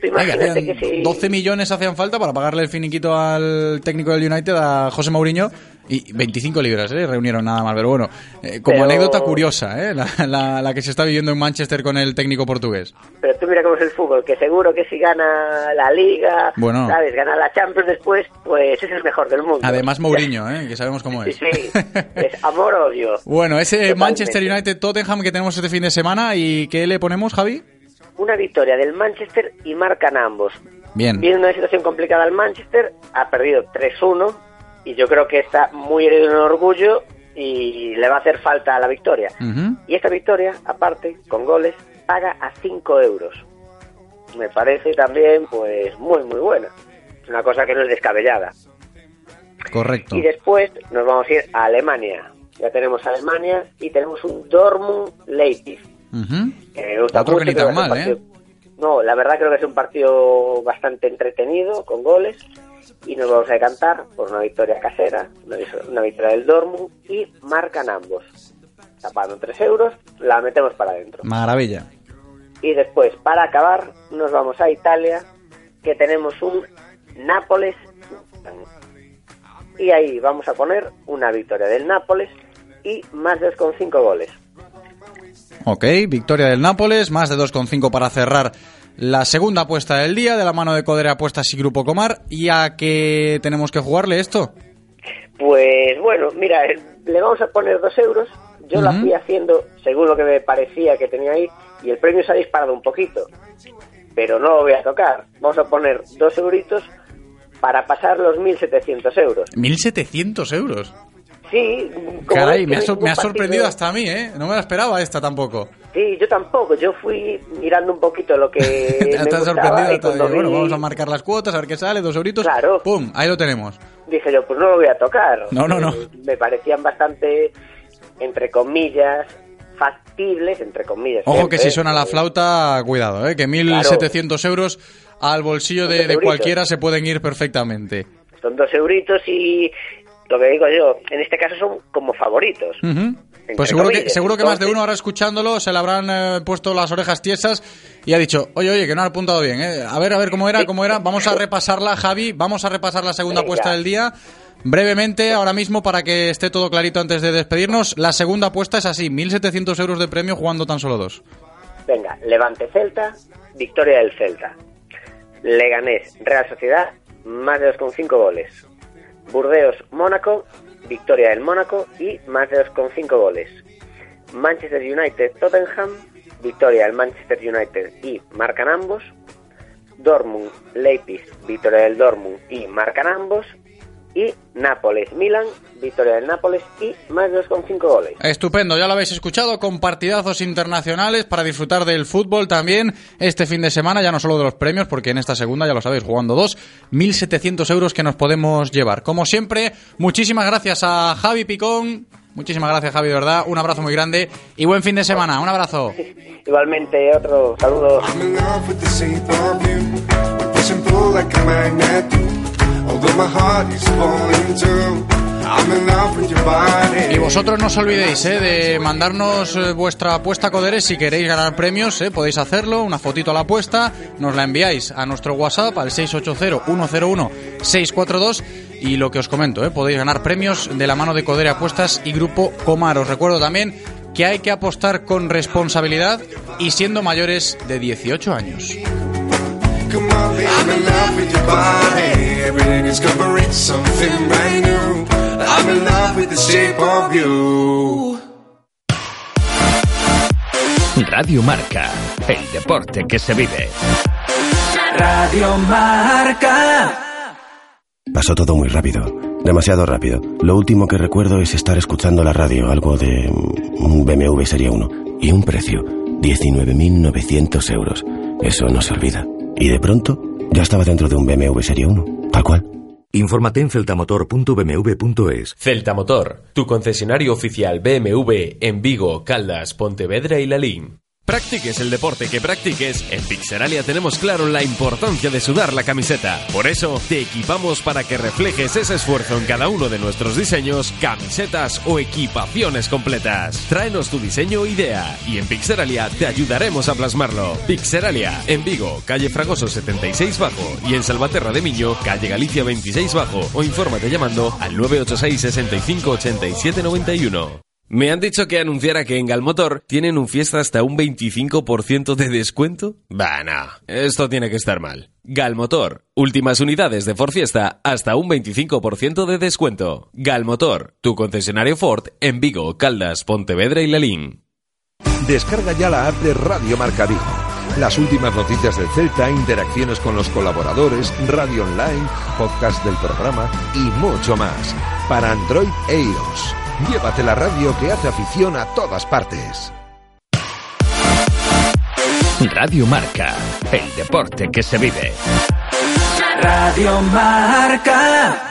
Imagínate que si... 12 millones hacían falta para pagarle el finiquito al técnico del United, a José Mourinho, y 25 libras, ¿eh? Reunieron nada más, pero bueno, eh, como Pero- anécdota curiosa, ¿eh? La, la- la que se está viviendo en Manchester con el técnico portugués. Pero tú mira cómo es el fútbol, que seguro que si gana la Liga, Bueno. ¿sabes? Gana la Champions después, pues es el mejor del mundo. Además Mourinho, ¿eh? Que sabemos cómo Sí, es. sí. Es amor-odio. Bueno, ese Totalmente. Manchester United-Tottenham que tenemos este fin de semana, ¿y qué le ponemos, Javi? Una victoria del Manchester y marcan ambos. Bien. Viene una situación complicada el Manchester, ha perdido 3-1 y yo creo que está muy herido en orgullo y le va a hacer falta la victoria. Y esta victoria, aparte, con goles, paga a 5 euros. Me parece también, pues, muy, muy buena. Es una cosa que no es descabellada. Correcto. Y después nos vamos a ir a Alemania. Ya tenemos Alemania y tenemos un Dortmund Leipzig. Gusta Otro que ni tan ¿eh? No, la verdad creo que es un partido bastante entretenido, con goles. Y nos vamos a decantar por una victoria casera, una, victoria del Dortmund y marcan ambos. Tapando 3 euros, la metemos para adentro. Maravilla. Y después, para acabar, nos vamos a Italia, que tenemos un Nápoles. Y ahí vamos a poner una victoria del Nápoles y más de 2,5 goles. Ok, victoria del Nápoles, más de 2,5 para cerrar la segunda apuesta del día de la mano de Codere Apuestas y Grupo Comar. ¿Y a qué tenemos que jugarle esto? Pues bueno, mira, eh, le vamos a poner 2 euros. Yo la fui haciendo según lo que me parecía que tenía ahí y el premio se ha disparado un poquito. Pero no lo voy a tocar. Vamos a poner 2 euritos para pasar los 1.700 euros. 1.700 euros. Sí, como Caray, me ha, me sorprendido hasta a mí, ¿eh? No me la esperaba esta tampoco. Sí, yo tampoco. Yo fui mirando un poquito lo que me sorprendido. y hasta cuando digo, bueno, vi- vamos a marcar las cuotas, a ver qué sale, dos euritos. Claro. ¡Pum! Ahí lo tenemos. dije yo, pues no lo voy a tocar. No, no, no. Eh, Me parecían bastante, entre comillas, factibles, entre comillas. Ojo siempre, que si suena la flauta, cuidado, ¿eh? Que 1.700 euros al bolsillo de, de cualquiera se pueden ir perfectamente. Son dos euritos y lo que digo yo, en este caso son como favoritos. Pues seguro que, seguro que más de uno ahora escuchándolo se le habrán eh, puesto las orejas tiesas y ha dicho, oye, oye, que no ha apuntado bien, ¿eh? A ver, a ver cómo era, cómo era. Vamos a repasarla, Javi, vamos a repasar la segunda apuesta del día. Brevemente, ahora mismo, para que esté todo clarito antes de despedirnos, la segunda apuesta es así, 1.700 euros de premio jugando tan solo dos. Venga, Levante Celta, victoria del Celta. Leganés, Real Sociedad, más de 2,5 goles. Burdeos, Mónaco, victoria del Mónaco y más de 2,5 goles. Manchester United, Tottenham, victoria del Manchester United y marcan ambos. Dortmund, Leipzig, victoria del Dortmund y marcan ambos. Y Nápoles, Milan, victoria del Nápoles y más de 2,5 goles. Estupendo, ya lo habéis escuchado, con partidazos internacionales para disfrutar del fútbol también este fin de semana, ya no solo de los premios, porque en esta segunda, ya lo sabéis, jugando dos, 1.700 euros que nos podemos llevar. Como siempre, muchísimas gracias a Javi Picón, muchísimas gracias Javi, de verdad, un abrazo muy grande y buen fin de semana, un abrazo. Igualmente, otro saludo. Y vosotros no os olvidéis eh, de mandarnos eh, vuestra apuesta a Coderes si queréis ganar premios, eh, podéis hacerlo, una fotito a la apuesta, nos la enviáis a nuestro WhatsApp al 680-101-642 y lo que os comento, podéis ganar premios de la mano de Codere Apuestas y Grupo Comar. Os recuerdo también que hay que apostar con responsabilidad y siendo mayores de 18 años. Come on, baby. I'm in love with your body. Every day discovering something brand new. I'm in love with the shape of you. Radio Marca, el deporte que se vive. Radio Marca. Pasó todo muy rápido, demasiado rápido. Lo último que recuerdo es estar escuchando la radio, algo de mm, un BMW Serie 1. Y un precio, 19.900 euros. Eso no se olvida. Y de pronto, ya estaba dentro de un BMW Serie 1, tal cual. Infórmate en celtamotor.bmw.es. Celta Motor, tu concesionario oficial BMW en Vigo, Caldas, Pontevedra y Lalín. Practiques el deporte que practiques, en Pixeralia tenemos claro la importancia de sudar la camiseta. Por eso, te equipamos para que reflejes ese esfuerzo en cada uno de nuestros diseños, camisetas o equipaciones completas. Tráenos tu diseño o idea y en Pixeralia te ayudaremos a plasmarlo. Pixeralia, en Vigo, calle Fragoso 76 Bajo y en Salvaterra de Miño, calle Galicia 26 Bajo o infórmate llamando al 986 65 87 91. Me han dicho que anunciara que en Galmotor tienen un fiesta hasta un 25% de descuento. Bah, no, esto tiene que estar mal. Galmotor, últimas unidades de Ford Fiesta hasta un 25% de descuento. Galmotor, tu concesionario Ford en Vigo, Caldas, Pontevedra y Lalín. Descarga ya la app de Radio Marca Vigo. Las últimas noticias del Celta, interacciones con los colaboradores, radio online, podcast del programa y mucho más. Para Android e iOS. Llévate la radio que hace afición a todas partes. Radio Marca, el deporte que se vive. Radio Marca.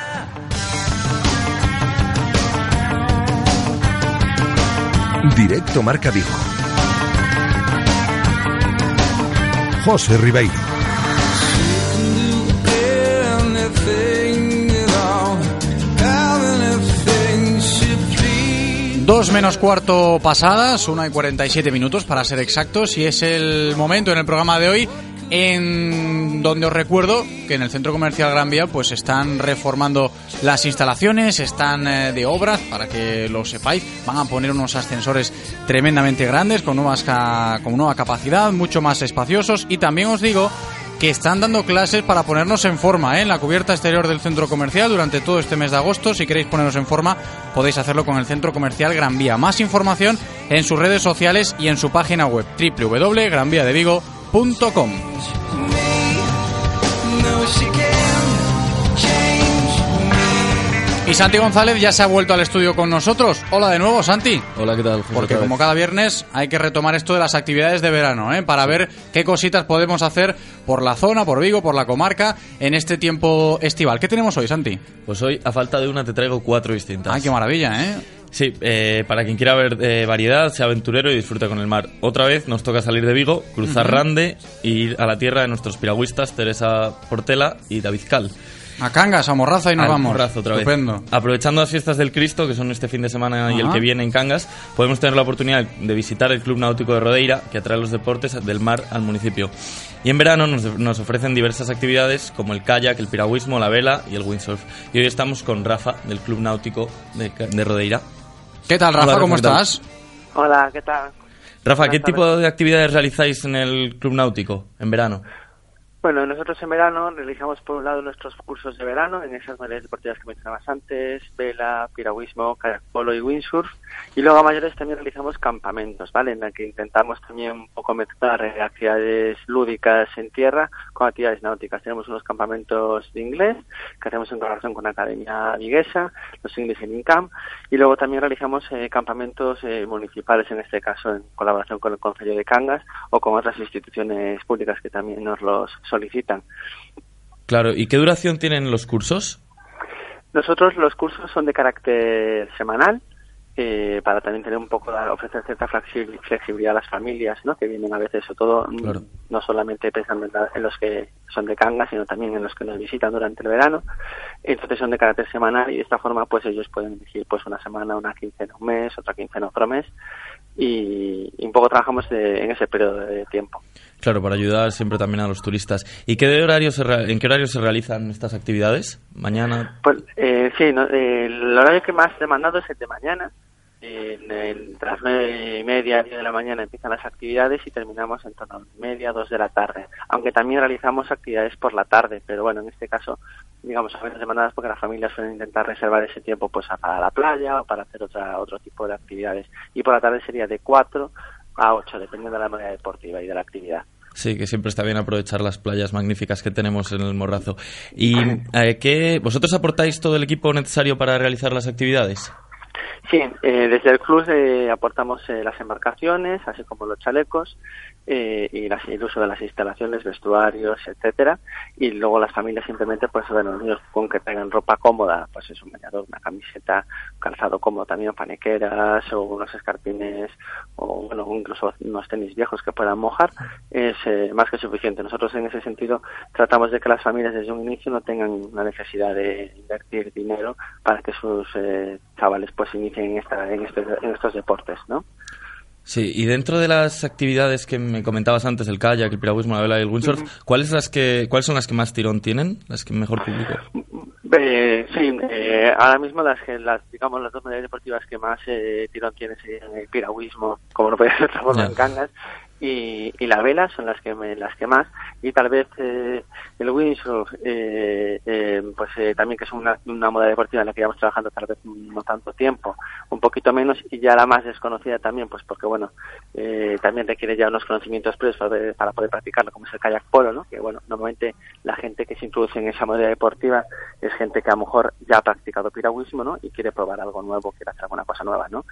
Directo Marca Vigo. José Ribeiro. Dos menos cuarto pasadas, una y 47 minutos para ser exactos, y es el momento en el programa de hoy en donde os recuerdo que en el centro comercial Gran Vía pues están reformando las instalaciones, están eh, de obras para que lo sepáis, van a poner unos ascensores tremendamente grandes con nuevas con nueva capacidad, mucho más espaciosos y también os digo que están dando clases para ponernos en forma ¿eh? en la cubierta exterior del centro comercial durante todo este mes de agosto. Si queréis poneros en forma, podéis hacerlo con el centro comercial Gran Vía. Más información en sus redes sociales y en su página web www.granviadevigo.com. Y Santi González ya se ha vuelto al estudio con nosotros. Hola de nuevo, Santi. Hola, ¿qué tal? José, Porque como cada viernes hay que retomar esto de las actividades de verano, ¿eh? para ver qué cositas podemos hacer por la zona, por Vigo, por la comarca, en este tiempo estival. ¿Qué tenemos hoy, Santi? Pues hoy, a falta de una, te traigo cuatro distintas. Ay, qué maravilla, ¿eh? Sí, eh, para quien quiera ver eh, variedad, sea aventurero y disfruta con el mar. Otra vez nos toca salir de Vigo, cruzar. Rande e ir a la tierra de nuestros piragüistas Teresa Portela y David Cal. A Cangas, a Morraza y nos Al vamos. Morrazo otra vez. Estupendo. Aprovechando las fiestas del Cristo, que son este fin de semana y el que viene en Cangas, podemos tener la oportunidad de visitar el Club Náutico de Rodeira, que atrae los deportes del mar al municipio. Y en verano nos, nos ofrecen diversas actividades como el kayak, el piragüismo, la vela y el windsurf. Y hoy estamos con Rafa, del Club Náutico de, de Rodeira. ¿Qué tal, Hola, Rafa? ¿Cómo ¿qué tal? estás? Hola, ¿qué tal? Rafa, Buenas ¿qué tardes. tipo de actividades realizáis en el Club Náutico en verano? Bueno, nosotros en verano realizamos por un lado nuestros cursos de verano en esas modalidades deportivas que mencionabas antes, vela, piragüismo, polo y windsurf. Y luego a mayores también realizamos campamentos, ¿vale? En la que intentamos también un poco mezclar actividades lúdicas en tierra con actividades náuticas. Tenemos unos campamentos de inglés que hacemos en colaboración con la Academia Viguesa, los English in Camp, y luego también realizamos eh, campamentos eh, municipales, en este caso en colaboración con el Consejo de Cangas o con otras instituciones públicas que también nos los solicitan. Claro, ¿y qué duración tienen los cursos? Nosotros los cursos son de carácter semanal eh, para también tener un poco, ofrecer cierta flexi- flexibilidad a las familias, ¿no? Que vienen a veces, sobre todo, mm, Claro. no solamente pensando en la- en los que son de Cangas, sino también en los que nos visitan durante el verano. Entonces son de carácter semanal y de esta forma, pues ellos pueden elegir, pues una semana, una quincena, un mes, otra quincena, otro mes. Y, y un poco trabajamos de- en ese periodo de tiempo. Claro, para ayudar siempre también a los turistas. ¿Y qué de horario se en qué horario se realizan estas actividades? ¿Mañana? Pues eh, sí, no, eh, el horario que más demandado es el de mañana. En, en- entre las nueve y media, de la mañana empiezan las actividades y terminamos en torno a media, dos de la tarde. Aunque también realizamos actividades por la tarde, pero bueno, en este caso, digamos, a veces demandadas porque las familias suelen intentar reservar ese tiempo pues para la playa o para hacer otra, otro tipo de actividades. Y por la tarde sería de 4 a 8, dependiendo de la manera deportiva y de la actividad. Sí, que siempre está bien aprovechar las playas magníficas que tenemos en el Morrazo. ¿Y eh, qué, vosotros aportáis todo el equipo necesario para realizar las actividades? Sí, eh, desde el club eh, aportamos eh, las embarcaciones, así como los chalecos eh, y las- el uso de las instalaciones, vestuarios, etcétera. Y luego las familias simplemente, pues bueno, los niños con que tengan ropa cómoda, pues es un bañador, una camiseta, calzado cómodo también, panequeras o unos escarpines o bueno, incluso unos tenis viejos que puedan mojar, es eh, más que suficiente. Nosotros en ese sentido tratamos de que las familias desde un inicio no tengan la necesidad de invertir dinero para que sus eh, chavales pues inicien en, esta, este- en estos deportes, ¿no? Sí, y dentro de las actividades que me comentabas antes, el kayak, el piragüismo, la vela y el windsurf, ¿cuáles, las que, ¿cuáles son las que más tirón tienen? ¿Las que mejor público? Eh, sí, eh, ahora mismo las que las digamos las dos modalidades deportivas que más eh, tirón tiene serían el piragüismo, como no puede ser otra forma en Cangas, y, y la vela son las que me, las que más. Y tal vez eh, el windsurf eh, eh, pues eh, también que es una, una moda deportiva en la que llevamos trabajando tal vez no tanto tiempo un poquito menos y ya la más desconocida también pues porque bueno eh, también requiere ya unos conocimientos previos para, poder- practicarlo como es el kayak polo no que bueno normalmente la gente que se introduce en esa modalidad deportiva es gente que a lo mejor ya ha practicado piragüismo no y quiere probar algo nuevo quiere hacer alguna cosa nueva no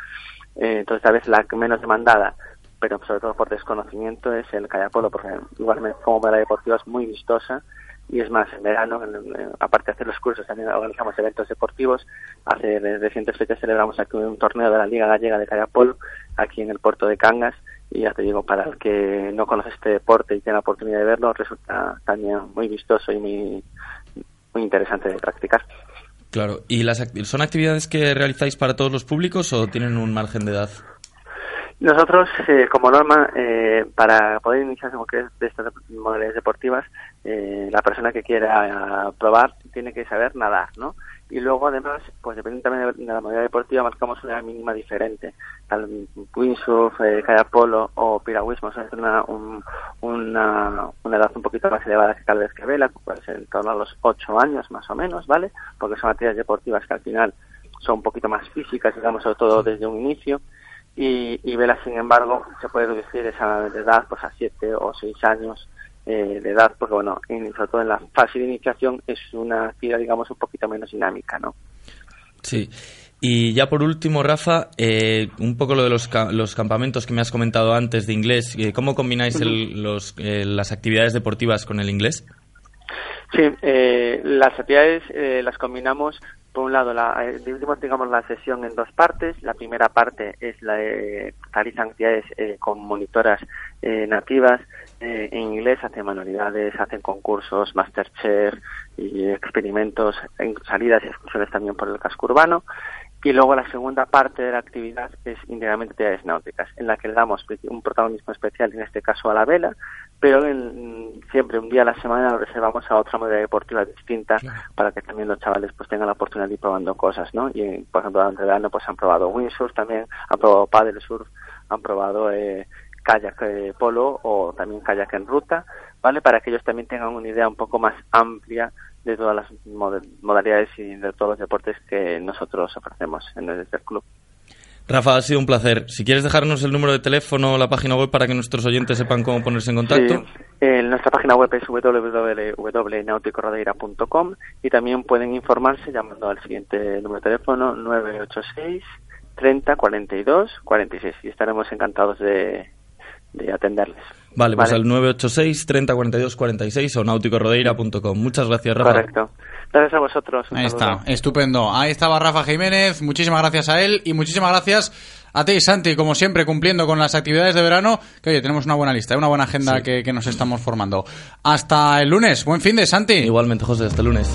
eh, entonces tal vez la menos demandada pero sobre todo por desconocimiento es el polo porque igualmente como modalidad deportiva es muy vistosa y es más en verano aparte de hacer los cursos también organizamos eventos deportivos hace recientes fechas celebramos aquí un torneo de la Liga Gallega de Kayak Polo aquí en el puerto de Cangas y ya te digo para el que no conoce este deporte y tiene la oportunidad de verlo resulta también muy vistoso y muy muy interesante de practicar Claro. ¿Y las act- son actividades que realizáis para todos los públicos o tienen un margen de edad? Nosotros, eh, como norma, eh, para poder iniciarse en cualquier de estas modalidades deportivas, eh, la persona que quiera probar tiene que saber nadar, ¿no? Y luego, además, pues dependiendo también de la modalidad deportiva, marcamos una mínima diferente. Tal windsurf, eh, kayak polo o piragüismo son una, un- una, una edad un poquito más elevada que tal vez que vela, ser en torno a los 8 años más o menos, ¿vale? Porque son actividades deportivas que al final son un poquito más físicas, digamos, sobre todo desde un inicio y, y vela sin embargo se puede reducir esa edad pues a siete o seis años eh, de edad porque bueno en- sobre todo en la fase de iniciación es una actividad digamos un poquito menos dinámica no Sí. Y ya por último, Rafa, eh, un poco lo de los, ca- los campamentos que me has comentado antes de inglés. eh, ¿Cómo combináis el- los, eh, las actividades deportivas con el inglés? Sí, eh, las actividades eh, las combinamos. Por un lado, la, eh, dividimos digamos, la sesión en dos partes. La primera parte es la de realizan actividades eh, con monitoras eh, nativas eh, en inglés, hacen manualidades, hacen concursos, Masterchef y experimentos, en salidas y excursiones también por el casco urbano. Y luego la segunda parte de la actividad es íntegramente actividades náuticas, en la que le damos un protagonismo especial, en este caso a la vela, pero en- siempre un día a la semana lo reservamos a otra modalidad deportiva distinta para que también los chavales pues tengan la oportunidad de ir probando cosas, ¿no? Y por ejemplo durante el verano pues han probado windsurf también, han probado paddle surf, han probado eh, kayak eh, polo o también kayak en ruta, ¿vale? Para que ellos también tengan una idea un poco más amplia de todas las mod- modalidades y de todos los deportes que nosotros ofrecemos en el, club. Rafa, ha sido un placer. Si quieres dejarnos el número de teléfono o la página web para que nuestros oyentes sepan cómo ponerse en contacto. Sí, eh, nuestra página web es www.nauticoradeira.com y también pueden informarse llamando al siguiente número de teléfono 986 30 42 46 y estaremos encantados de, de atenderles. Vale, pues Vale. al 986 30 42 46 o nauticorodeira.com. Muchas gracias, Rafa. Correcto. Gracias a vosotros. un Ahí saludo. está, estupendo. Ahí estaba Rafa Jiménez, muchísimas gracias a él y muchísimas gracias a ti, Santi, como siempre, cumpliendo con las actividades de verano, que oye, tenemos una buena lista, una buena agenda que, que nos estamos formando. Hasta el lunes, buen fin de Santi. Igualmente, José, hasta el lunes.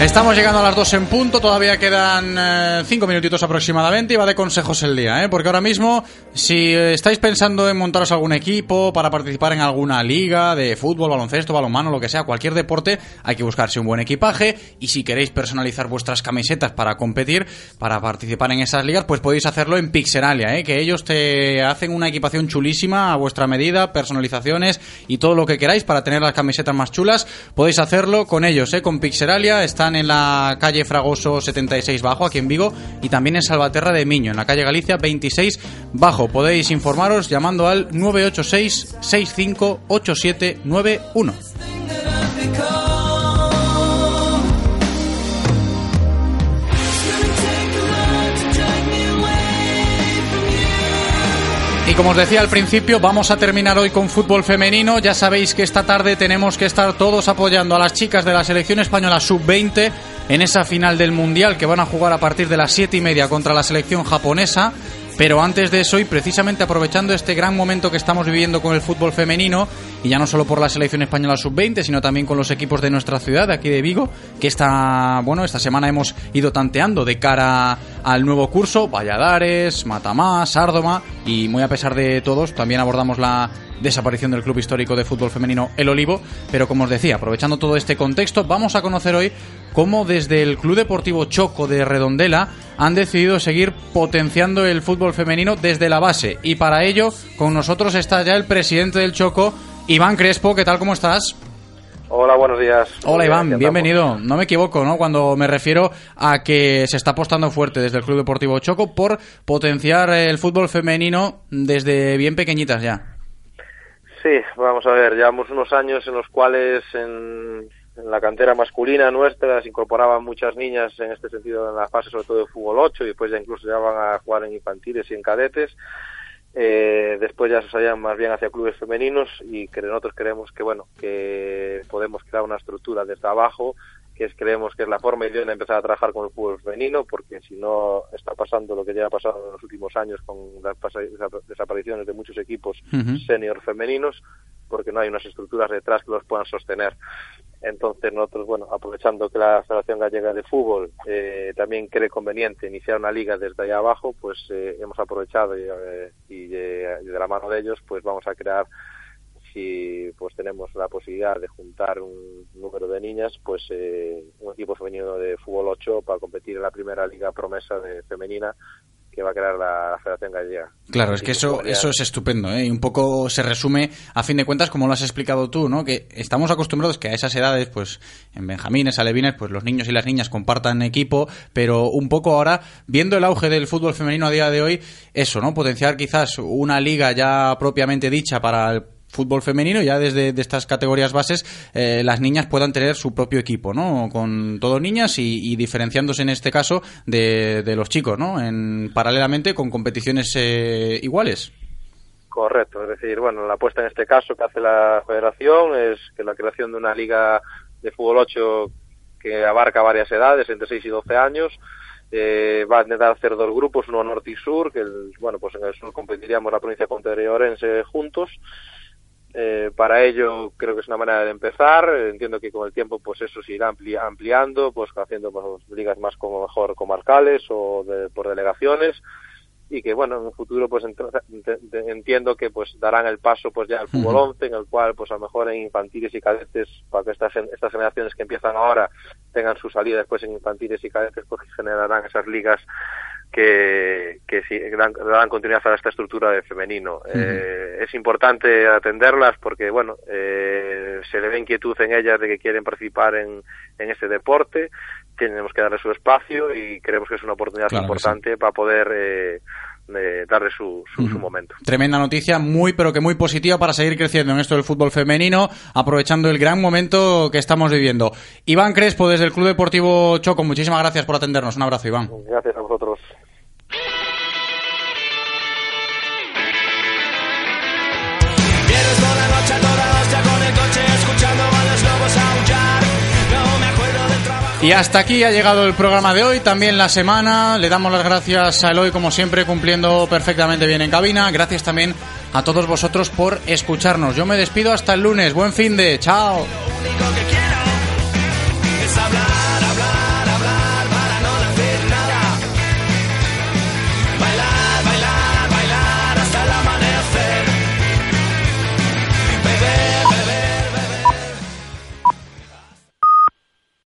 Estamos llegando a las 2 en punto, todavía quedan 5 minutitos aproximadamente y va de consejos el día, ¿eh? porque ahora mismo si eh, estáis pensando en montaros algún equipo para participar en alguna liga de fútbol, baloncesto, balonmano, lo que sea, cualquier deporte, hay que buscarse un buen equipaje y si queréis personalizar vuestras camisetas para competir, para participar en esas ligas, pues podéis hacerlo en Pixeralia, ¿eh? que ellos te hacen una equipación chulísima a vuestra medida, personalizaciones y todo lo que queráis para tener las camisetas más chulas, podéis hacerlo con ellos, ¿eh? con Pixeralia, están en la calle Fragoso 76 Bajo, aquí en Vigo, y también en Salvaterra de Miño, en la calle Galicia 26 Bajo. Podéis informaros llamando al 986 658791. Como os decía al principio, vamos a terminar hoy con fútbol femenino. Ya sabéis que esta tarde tenemos que estar todos apoyando a las chicas de la selección española sub-20 en esa final del Mundial que van a jugar a partir de las siete y media contra la selección japonesa. Pero antes de eso, y precisamente aprovechando este gran momento que estamos viviendo con el fútbol femenino, y ya no solo por la selección española sub-20, sino también con los equipos de nuestra ciudad, de aquí de Vigo, que esta, bueno, esta semana hemos ido tanteando de cara al nuevo curso, Valladares, Matamás, Sárdoma, y muy a pesar de todos, también abordamos la desaparición del club histórico de fútbol femenino El Olivo, pero como os decía, aprovechando todo este contexto, vamos a conocer hoy cómo desde el Club Deportivo Choco de Redondela han decidido seguir potenciando el fútbol femenino desde la base. Y para ello, con nosotros está ya el presidente del Choco, Iván Crespo. ¿Qué tal? ¿Cómo estás? Hola, buenos días. Hola Iván, bienvenido. No me equivoco, ¿no? Cuando me refiero a que se está apostando fuerte desde el Club Deportivo Choco por potenciar el fútbol femenino desde bien pequeñitas ya. Sí, vamos a ver, llevamos unos años en los cuales en, la cantera masculina nuestra se incorporaban muchas niñas en este sentido en la fase sobre todo de fútbol 8 y después ya incluso ya van a jugar en infantiles y en cadetes. Eh, después ya se salían más bien hacia clubes femeninos y que nosotros creemos que bueno que podemos crear una estructura desde abajo que es, creemos que es la forma idónea de empezar a trabajar con el fútbol femenino, porque si no está pasando lo que ya ha pasado en los últimos años con las desapariciones de muchos equipos senior femeninos, porque no hay unas estructuras detrás que los puedan sostener. Entonces nosotros, bueno, aprovechando que la Federación Gallega de Fútbol eh, también cree conveniente iniciar una liga desde allá abajo, pues eh, hemos aprovechado y, eh, y de, y de la mano de ellos, pues vamos a crear si pues tenemos la posibilidad de juntar un número de niñas, pues eh, un equipo femenino de fútbol 8 para competir en la primera liga promesa de femenina que va a crear la, la Federación Gallega. Claro, es que eso, eso es estupendo, ¿eh? Y un poco se resume, a fin de cuentas, como lo has explicado tú, ¿no? Que estamos acostumbrados que a esas edades, pues, en benjamines, alevines, pues los niños y las niñas compartan equipo, pero un poco ahora, viendo el auge del fútbol femenino a día de hoy, eso, ¿no? Potenciar quizás una liga ya propiamente dicha para el fútbol femenino, ya desde de estas categorías bases, eh, las niñas puedan tener su propio equipo, ¿no? Con todo niñas y, diferenciándose en este caso de, de los chicos, ¿no? En, paralelamente con competiciones eh, iguales. Correcto, es decir, bueno, la apuesta en este caso que hace la Federación es que la creación de una liga de fútbol 8 que abarca varias edades, entre 6 y 12 años, eh, va a intentar hacer dos grupos, uno norte y sur, que bueno, pues en el sur competiríamos la provincia de Orense juntos. Eh, para ello creo que es una manera de empezar. Entiendo que con el tiempo pues eso se irá ampli- ampliando, pues haciendo pues, ligas más como mejor comarcales o de- por delegaciones y que bueno en un futuro pues entiendo que pues darán el paso pues ya al fútbol Ujú. 11 en el cual pues a lo mejor en infantiles y cadetes para que estas estas generaciones que empiezan ahora tengan su salida después en infantiles y cadetes pues generarán esas ligas que, que sí, dan, darán continuidad a esta estructura de femenino. Eh, es importante atenderlas porque, bueno, eh, se le ve inquietud en ellas de que quieren participar en, en este deporte, tenemos que darle su espacio y creemos que es una oportunidad Claro importante para poder eh, eh, darle su, su, su momento. Tremenda noticia, muy pero que muy positiva para seguir creciendo en esto del fútbol femenino, aprovechando el gran momento que estamos viviendo. Iván Crespo, desde el Club Deportivo Choco, muchísimas gracias por atendernos. Un abrazo, Iván. Gracias vosotros. Vienes por la noche a toda hostia con el coche escuchando a los lobos aullar. No me acuerdo del trabajo. Y hasta aquí ha llegado el programa de hoy, también la semana. Le damos las gracias a Eloy, como siempre, cumpliendo perfectamente bien en cabina. Gracias también a todos vosotros por escucharnos. Yo me despido hasta el lunes. Buen fin de. Chao. Es hablar